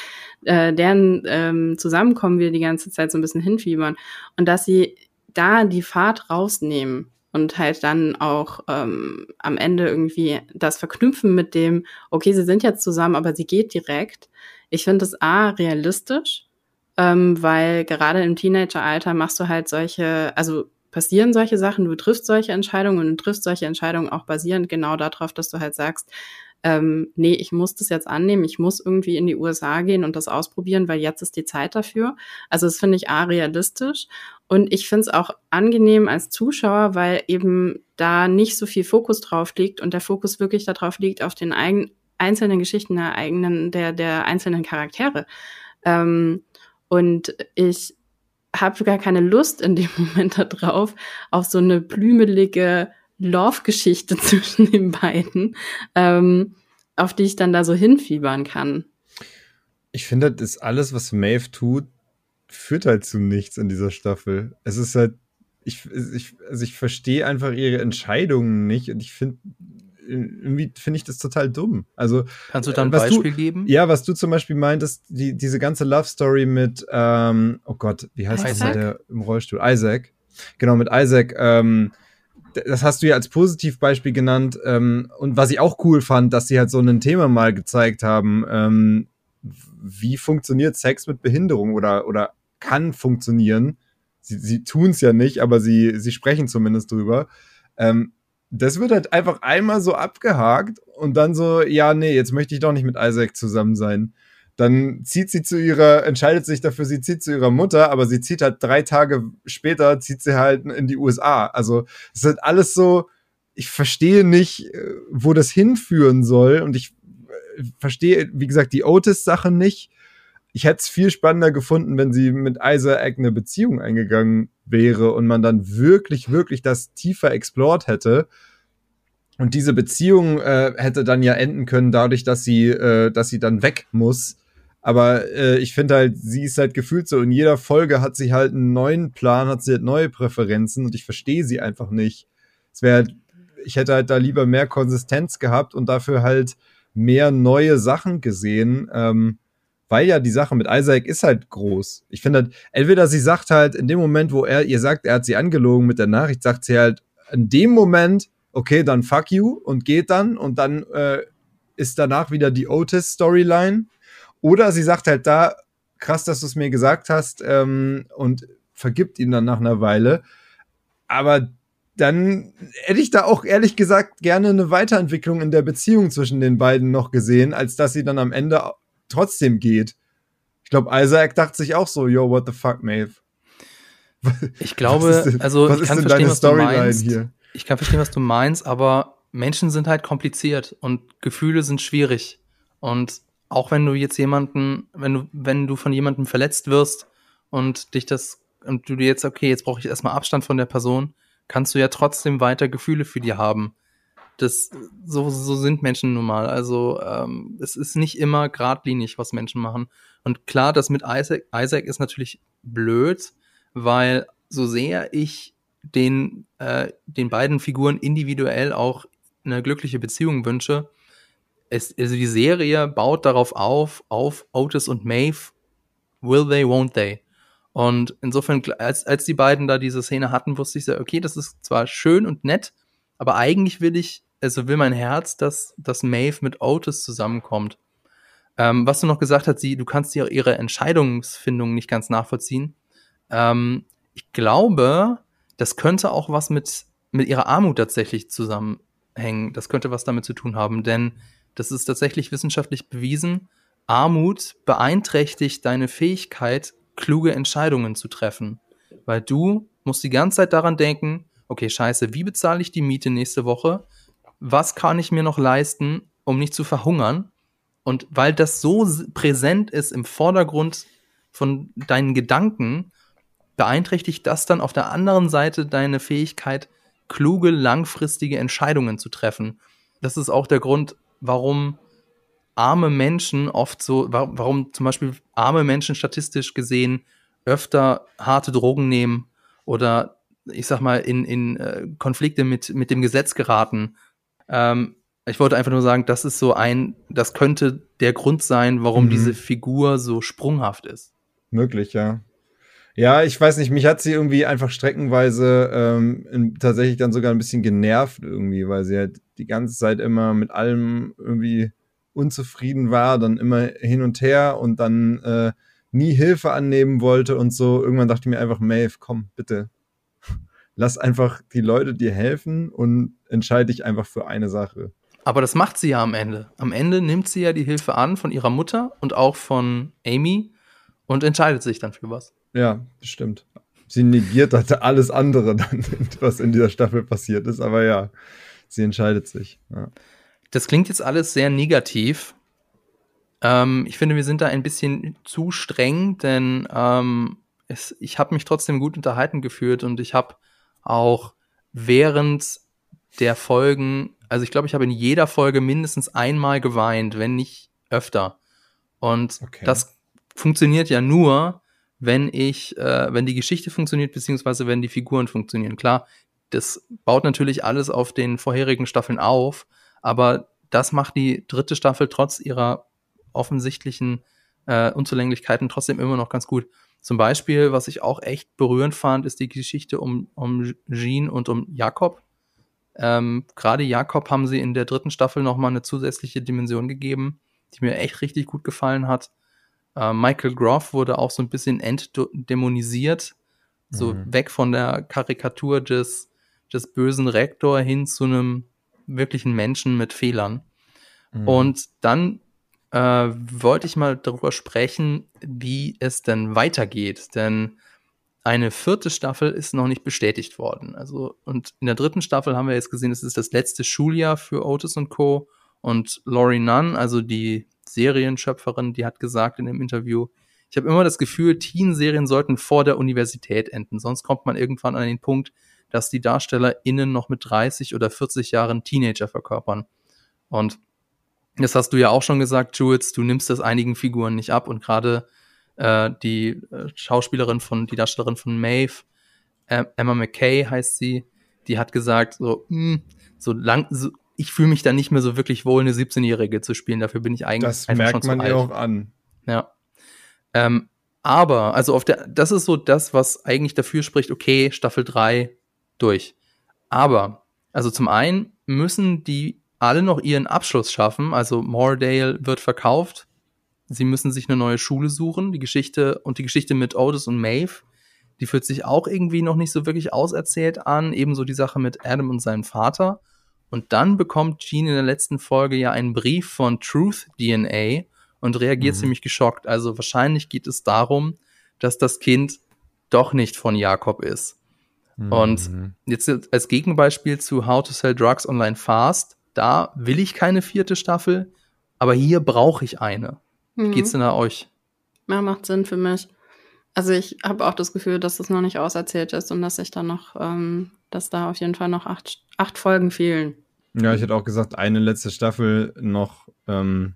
äh, deren ähm, Zusammenkommen wir die ganze Zeit so ein bisschen hinfiebern. Und dass sie da die Fahrt rausnehmen und halt dann auch ähm, am Ende irgendwie das verknüpfen mit dem, okay, sie sind jetzt zusammen, aber sie geht direkt. Ich finde das A, realistisch, ähm, weil gerade im Teenageralter machst du halt solche, also passieren solche Sachen, du triffst solche Entscheidungen und du triffst solche Entscheidungen auch basierend genau darauf, dass du halt sagst, ähm, nee, ich muss das jetzt annehmen, ich muss irgendwie in die USA gehen und das ausprobieren, weil jetzt ist die Zeit dafür. Also das finde ich A, realistisch und ich finde es auch angenehm als Zuschauer, weil eben da nicht so viel Fokus drauf liegt und der Fokus wirklich darauf liegt, auf den eigenen einzelnen Geschichten der eigenen, der, der einzelnen Charaktere. Ähm, und ich habe gar keine Lust in dem Moment darauf, auf so eine blümelige Love-Geschichte zwischen den beiden, ähm, auf die ich dann da so hinfiebern kann. Ich finde, das alles, was Maeve tut, führt halt zu nichts in dieser Staffel. Es ist halt, ich, ich, also ich verstehe einfach ihre Entscheidungen nicht und ich finde, irgendwie finde ich das total dumm. Also kannst du da ein Beispiel du, geben? Ja, was du zum Beispiel meintest, die, diese ganze Love Story mit, ähm, oh Gott, wie heißt Isaac? der im Rollstuhl? Isaac. Genau mit Isaac. Ähm, das hast du ja als Positivbeispiel genannt. Ähm, und was ich auch cool fand, dass sie halt so ein Thema mal gezeigt haben. Ähm, wie funktioniert Sex mit Behinderung oder oder kann funktionieren? Sie, sie tun es ja nicht, aber sie sie sprechen zumindest drüber. Ähm, das wird halt einfach einmal so abgehakt und dann so, ja, nee, jetzt möchte ich doch nicht mit Isaac zusammen sein. Dann zieht sie zu ihrer, entscheidet sich dafür, sie zieht zu ihrer Mutter, aber sie zieht halt drei Tage später, zieht sie halt in die USA. Also es ist alles so, ich verstehe nicht, äh, wo das hinführen soll und ich äh, verstehe, wie gesagt, die Otis-Sache nicht. Ich hätte es viel spannender gefunden, wenn sie mit Isaac eine Beziehung eingegangen wäre und man dann wirklich, wirklich das tiefer explored hätte. Und diese Beziehung äh, hätte dann ja enden können dadurch, dass sie, äh, dass sie dann weg muss. Aber äh, ich finde halt, sie ist halt gefühlt so. In jeder Folge hat sie halt einen neuen Plan, hat sie halt neue Präferenzen und ich verstehe sie einfach nicht. Es wäre, ich hätte halt da lieber mehr Konsistenz gehabt und dafür halt mehr neue Sachen gesehen. Ähm, weil ja die Sache mit Isaac ist halt groß. Ich finde halt, entweder sie sagt halt in dem Moment, wo er ihr sagt, er hat sie angelogen mit der Nachricht, sagt sie halt in dem Moment, okay, dann fuck you und geht dann und dann äh, ist danach wieder die Otis-Storyline. Oder sie sagt halt da, krass, dass du es mir gesagt hast ähm, und vergibt ihn dann nach einer Weile. Aber dann hätte ich da auch ehrlich gesagt gerne eine Weiterentwicklung in der Beziehung zwischen den beiden noch gesehen, als dass sie dann am Ende trotzdem geht. Ich glaube, Isaac dachte sich auch so, yo, what the fuck, Maeve? Ich glaube, denn, also ich kann verstehen, was du meinst. Hier? ich kann verstehen, was du meinst, aber Menschen sind halt kompliziert und Gefühle sind schwierig. Und auch wenn du jetzt jemanden, wenn du, wenn du von jemandem verletzt wirst und dich das, und du dir jetzt, okay, jetzt brauche ich erstmal Abstand von der Person, kannst du ja trotzdem weiter Gefühle für die haben. Das, so, so sind Menschen nun mal. Also, ähm, es ist nicht immer geradlinig, was Menschen machen. Und klar, das mit Isaac, Isaac ist natürlich blöd, weil so sehr ich den, äh, den beiden Figuren individuell auch eine glückliche Beziehung wünsche. Es, also die Serie baut darauf auf, auf Otis und Maeve, will they, won't they. Und insofern, als, als die beiden da diese Szene hatten, wusste ich so, okay, das ist zwar schön und nett, aber eigentlich will ich, also will mein Herz, dass, dass Maeve mit Otis zusammenkommt. Ähm, was du noch gesagt hast, sie, du kannst ihre, ihre Entscheidungsfindung nicht ganz nachvollziehen. Ähm, ich glaube, das könnte auch was mit, mit ihrer Armut tatsächlich zusammenhängen. Das könnte was damit zu tun haben, denn das ist tatsächlich wissenschaftlich bewiesen. Armut beeinträchtigt deine Fähigkeit, kluge Entscheidungen zu treffen. Weil du musst die ganze Zeit daran denken, okay, scheiße, wie bezahle ich die Miete nächste Woche? Was kann ich mir noch leisten, um nicht zu verhungern? Und weil das so präsent ist im Vordergrund von deinen Gedanken, beeinträchtigt das dann auf der anderen Seite deine Fähigkeit, kluge, langfristige Entscheidungen zu treffen. Das ist auch der Grund, warum arme Menschen oft so, warum zum Beispiel arme Menschen statistisch gesehen öfter harte Drogen nehmen oder ich sag mal in, in äh, Konflikte mit, mit dem Gesetz geraten. Ähm, ich wollte einfach nur sagen, das ist so ein, das könnte der Grund sein, warum mhm. diese Figur so sprunghaft ist. Möglich, ja. Ja, ich weiß nicht, mich hat sie irgendwie einfach streckenweise ähm, in, tatsächlich dann sogar ein bisschen genervt irgendwie, weil sie halt die ganze Zeit immer mit allem irgendwie unzufrieden war, dann immer hin und her und dann äh, nie Hilfe annehmen wollte und so. Irgendwann dachte ich mir einfach, Maeve, komm, bitte. Lass einfach die Leute dir helfen und entscheide dich einfach für eine Sache. Aber das macht sie ja am Ende. Am Ende nimmt sie ja die Hilfe an von ihrer Mutter und auch von Amy und entscheidet sich dann für was. Ja, stimmt. Sie negiert halt alles andere dann, was in dieser Staffel passiert ist, aber ja, sie entscheidet sich. Ja. Das klingt jetzt alles sehr negativ. Ähm, ich finde, wir sind da ein bisschen zu streng, denn ähm, es, ich habe mich trotzdem gut unterhalten gefühlt und ich habe auch während der Folgen, also ich glaube, ich habe in jeder Folge mindestens einmal geweint, wenn nicht öfter. Und okay. das funktioniert ja nur, wenn ich, äh, wenn die Geschichte funktioniert, beziehungsweise wenn die Figuren funktionieren. Klar, das baut natürlich alles auf den vorherigen Staffeln auf, aber das macht die dritte Staffel trotz ihrer offensichtlichen äh, Unzulänglichkeiten trotzdem immer noch ganz gut. Zum Beispiel, was ich auch echt berührend fand, ist die Geschichte um, um Jean und um Jakob. Ähm, Gerade Jakob haben sie in der dritten Staffel nochmal eine zusätzliche Dimension gegeben, die mir echt richtig gut gefallen hat. Äh, Michael Groff wurde auch so ein bisschen entdämonisiert, so mhm. weg von der Karikatur des, des bösen Rektor hin zu einem wirklichen Menschen mit Fehlern. Mhm. Und dann äh, wollte ich mal darüber sprechen, wie es denn weitergeht. Denn eine vierte Staffel ist noch nicht bestätigt worden. Also, und in der dritten Staffel haben wir jetzt gesehen, es ist das letzte Schuljahr für Otis und Co. Und Laurie Nunn, also die Serienschöpferin, die hat gesagt in dem Interview, ich habe immer das Gefühl, Teen-Serien sollten vor der Universität enden. Sonst kommt man irgendwann an den Punkt, dass die DarstellerInnen noch mit 30 oder 40 Jahren Teenager verkörpern. Und das hast du ja auch schon gesagt, Jules, du nimmst das einigen Figuren nicht ab und gerade äh, die äh, Schauspielerin von, die Darstellerin von Maeve, äh, Emma McKay heißt sie, die hat gesagt, so, mh, hm, so lang, so, ich fühle mich da nicht mehr so wirklich wohl, eine 17-Jährige zu spielen. Dafür bin ich eigentlich das einfach merkt man ihr auch an. Ja. Ähm, aber, also auf der, das ist so das, was eigentlich dafür spricht, okay, Staffel 3 durch. Aber, also zum einen müssen die alle noch ihren Abschluss schaffen. Also Moordale wird verkauft. Sie müssen sich eine neue Schule suchen. Die Geschichte und die Geschichte mit Otis und Maeve, die fühlt sich auch irgendwie noch nicht so wirklich auserzählt an. Ebenso die Sache mit Adam und seinem Vater. Und dann bekommt Gene in der letzten Folge ja einen Brief von Truth DNA, und reagiert mhm. ziemlich geschockt. Also wahrscheinlich geht es darum, dass das Kind doch nicht von Jakob ist. Mhm. Und jetzt als Gegenbeispiel zu How to Sell Drugs Online Fast, da will ich keine vierte Staffel, aber hier brauche ich eine. Mhm. Wie geht's denn da euch? Ja, macht Sinn für mich. Also ich habe auch das Gefühl, dass das noch nicht auserzählt ist und dass ich da noch, ähm, dass da auf jeden Fall noch acht, acht Folgen fehlen. Ja, ich hätte auch gesagt, eine letzte Staffel noch ähm,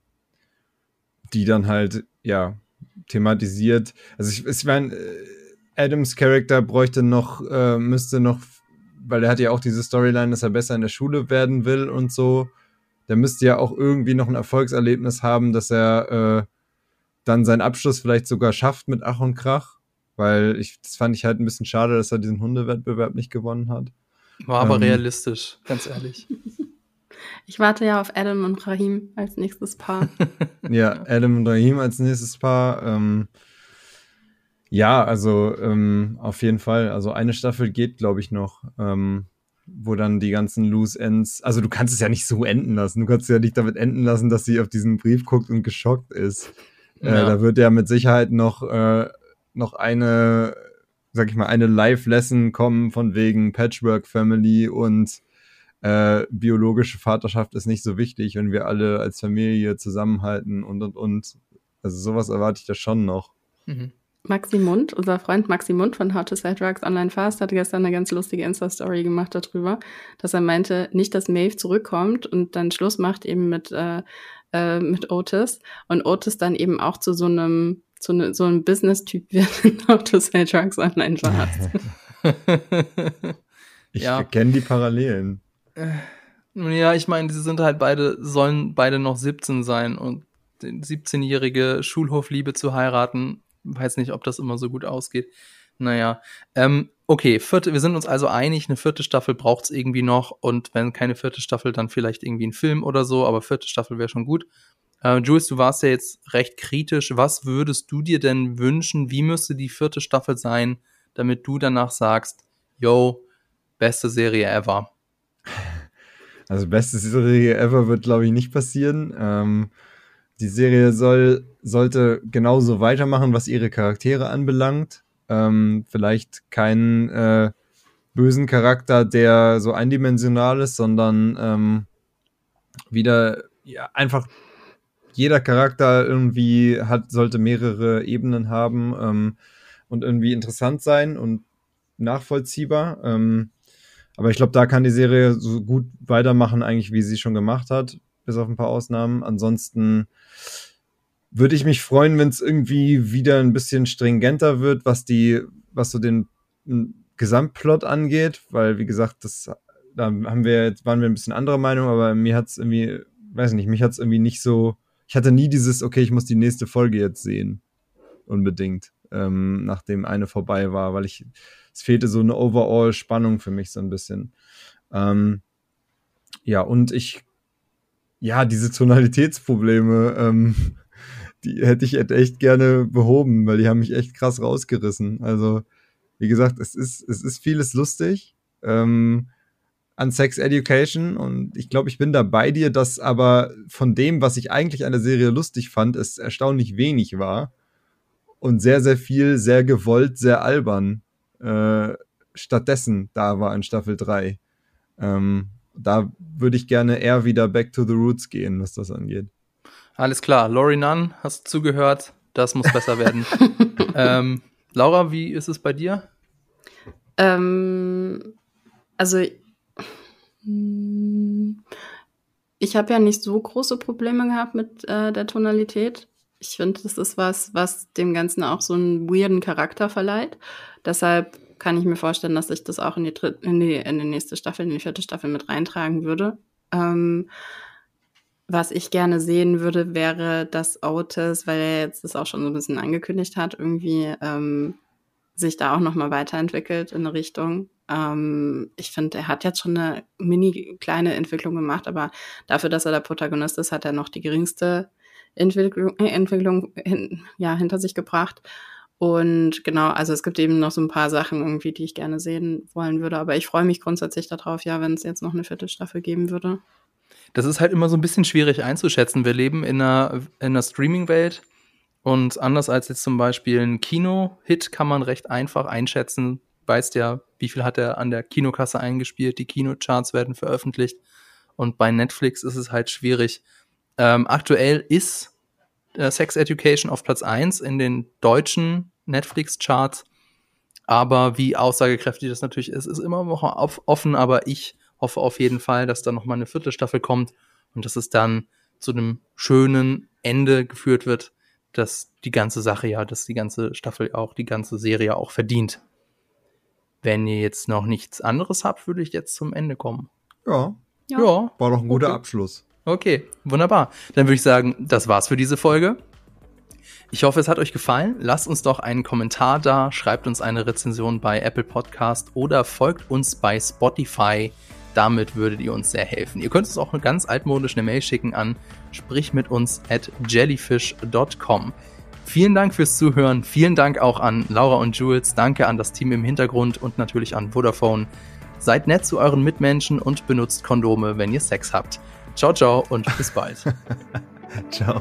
die dann halt, ja, thematisiert. Also ich, ich meine, äh, Adams Charakter bräuchte noch, äh, müsste noch, weil er hat ja auch diese Storyline, dass er besser in der Schule werden will und so. Der müsste ja auch irgendwie noch ein Erfolgserlebnis haben, dass er äh, dann seinen Abschluss vielleicht sogar schafft mit Ach und Krach. Weil ich, das fand ich halt ein bisschen schade, dass er diesen Hundewettbewerb nicht gewonnen hat. War aber ähm, realistisch, ganz ehrlich. Ich warte ja auf Adam und Rahim als nächstes Paar. ja, Adam und Rahim als nächstes Paar. Ähm, ja, also ähm, auf jeden Fall. Also eine Staffel geht, glaube ich, noch, ähm, wo dann die ganzen Loose Ends. Also du kannst es ja nicht so enden lassen. Du kannst es ja nicht damit enden lassen, dass sie auf diesen Brief guckt und geschockt ist. Äh, ja. Da wird ja mit Sicherheit noch, äh, noch eine, sag ich mal, eine Live-Lesson kommen von wegen Patchwork Family und äh, biologische Vaterschaft ist nicht so wichtig, wenn wir alle als Familie zusammenhalten und und und. Also sowas erwarte ich da schon noch. Mhm. Maxi Mund, unser Freund Maxi Mund von How to Sell Drugs Online Fast, hat gestern eine ganz lustige Insta-Story gemacht darüber, dass er meinte, nicht, dass Maeve zurückkommt und dann Schluss macht eben mit, äh, äh, mit Otis und Otis dann eben auch zu so einem, zu ne, so einem Business-Typ wird in How to Sell Drugs Online Fast. ich ja. kenne die Parallelen. Ja, ich meine, sie sind halt beide, sollen beide noch 17 sein und 17-jährige Schulhofliebe zu heiraten, weiß nicht, ob das immer so gut ausgeht. Naja, ähm, okay, vierte, wir sind uns also einig, eine vierte Staffel braucht es irgendwie noch und wenn keine vierte Staffel, dann vielleicht irgendwie ein Film oder so, aber vierte Staffel wäre schon gut. Äh, Jules, du warst ja jetzt recht kritisch. Was würdest du dir denn wünschen? Wie müsste die vierte Staffel sein, damit du danach sagst, yo, beste Serie ever? Also beste Serie ever wird, glaube ich, nicht passieren. Ähm, die Serie soll, sollte genauso weitermachen, was ihre Charaktere anbelangt. Ähm, vielleicht keinen äh, bösen Charakter, der so eindimensional ist, sondern ähm, wieder ja, einfach jeder Charakter irgendwie hat, sollte mehrere Ebenen haben ähm, und irgendwie interessant sein und nachvollziehbar. Ähm, aber ich glaube, da kann die Serie so gut weitermachen, eigentlich, wie sie schon gemacht hat, bis auf ein paar Ausnahmen. Ansonsten würde ich mich freuen, wenn es irgendwie wieder ein bisschen stringenter wird, was die, was so den Gesamtplot angeht, weil, wie gesagt, das, da haben wir jetzt, waren wir ein bisschen anderer Meinung, aber mir hat es irgendwie, weiß nicht, mich hat es irgendwie nicht so, ich hatte nie dieses, okay, ich muss die nächste Folge jetzt sehen. Unbedingt. Ähm, nachdem eine vorbei war, weil ich es fehlte so eine Overall-Spannung für mich so ein bisschen. Ähm, ja, und ich, ja, diese Tonalitätsprobleme, ähm, die hätte ich echt gerne behoben, weil die haben mich echt krass rausgerissen. Also, wie gesagt, es ist, es ist vieles lustig. Ähm, an Sex Education und ich glaube, ich bin da bei dir, dass aber von dem, was ich eigentlich an der Serie lustig fand, es erstaunlich wenig war und sehr, sehr viel, sehr gewollt, sehr albern äh, stattdessen da war in Staffel 3. Ähm, da würde ich gerne eher wieder back to the roots gehen, was das angeht. Alles klar, Lori Nunn, hast du zugehört? Das muss besser werden. ähm, Laura, wie ist es bei dir? Ähm, also ich habe ja nicht so große Probleme gehabt mit äh, der Tonalität. Ich finde, das ist was, was dem Ganzen auch so einen weirden Charakter verleiht. Deshalb kann ich mir vorstellen, dass ich das auch in die, dritte, in die, in die nächste Staffel, in die vierte Staffel mit reintragen würde. Ähm, was ich gerne sehen würde, wäre, dass Otis, weil er jetzt das auch schon so ein bisschen angekündigt hat, irgendwie ähm, sich da auch nochmal weiterentwickelt in eine Richtung. Ähm, ich finde, er hat jetzt schon eine mini kleine Entwicklung gemacht, aber dafür, dass er der Protagonist ist, hat er noch die geringste Entwicklung, äh, Entwicklung hin, ja, hinter sich gebracht. Und genau, also es gibt eben noch so ein paar Sachen irgendwie, die ich gerne sehen wollen würde. Aber ich freue mich grundsätzlich darauf, ja, wenn es jetzt noch eine vierte Staffel geben würde. Das ist halt immer so ein bisschen schwierig einzuschätzen. Wir leben in einer, in einer Streaming-Welt und anders als jetzt zum Beispiel ein Kino-Hit kann man recht einfach einschätzen. Weißt ja, wie viel hat er an der Kinokasse eingespielt, die Kinocharts werden veröffentlicht. Und bei Netflix ist es halt schwierig. Ähm, aktuell ist äh, Sex Education auf Platz 1 in den deutschen Netflix-Charts. Aber wie aussagekräftig das natürlich ist, ist immer noch offen. Aber ich hoffe auf jeden Fall, dass da noch mal eine vierte Staffel kommt und dass es dann zu einem schönen Ende geführt wird, dass die ganze Sache ja, dass die ganze Staffel auch, die ganze Serie auch verdient. Wenn ihr jetzt noch nichts anderes habt, würde ich jetzt zum Ende kommen. Ja. Ja. ja. War doch ein guter okay. Abschluss. Okay, wunderbar. Dann würde ich sagen, das war's für diese Folge. Ich hoffe, es hat euch gefallen. Lasst uns doch einen Kommentar da, schreibt uns eine Rezension bei Apple Podcast oder folgt uns bei Spotify. Damit würdet ihr uns sehr helfen. Ihr könnt uns auch ganz altmodisch eine Mail schicken an sprich mit uns at jellyfish.com. Vielen Dank fürs Zuhören. Vielen Dank auch an Laura und Jules. Danke an das Team im Hintergrund und natürlich an Vodafone. Seid nett zu euren Mitmenschen und benutzt Kondome, wenn ihr Sex habt. Ciao, ciao und bis bald. ciao.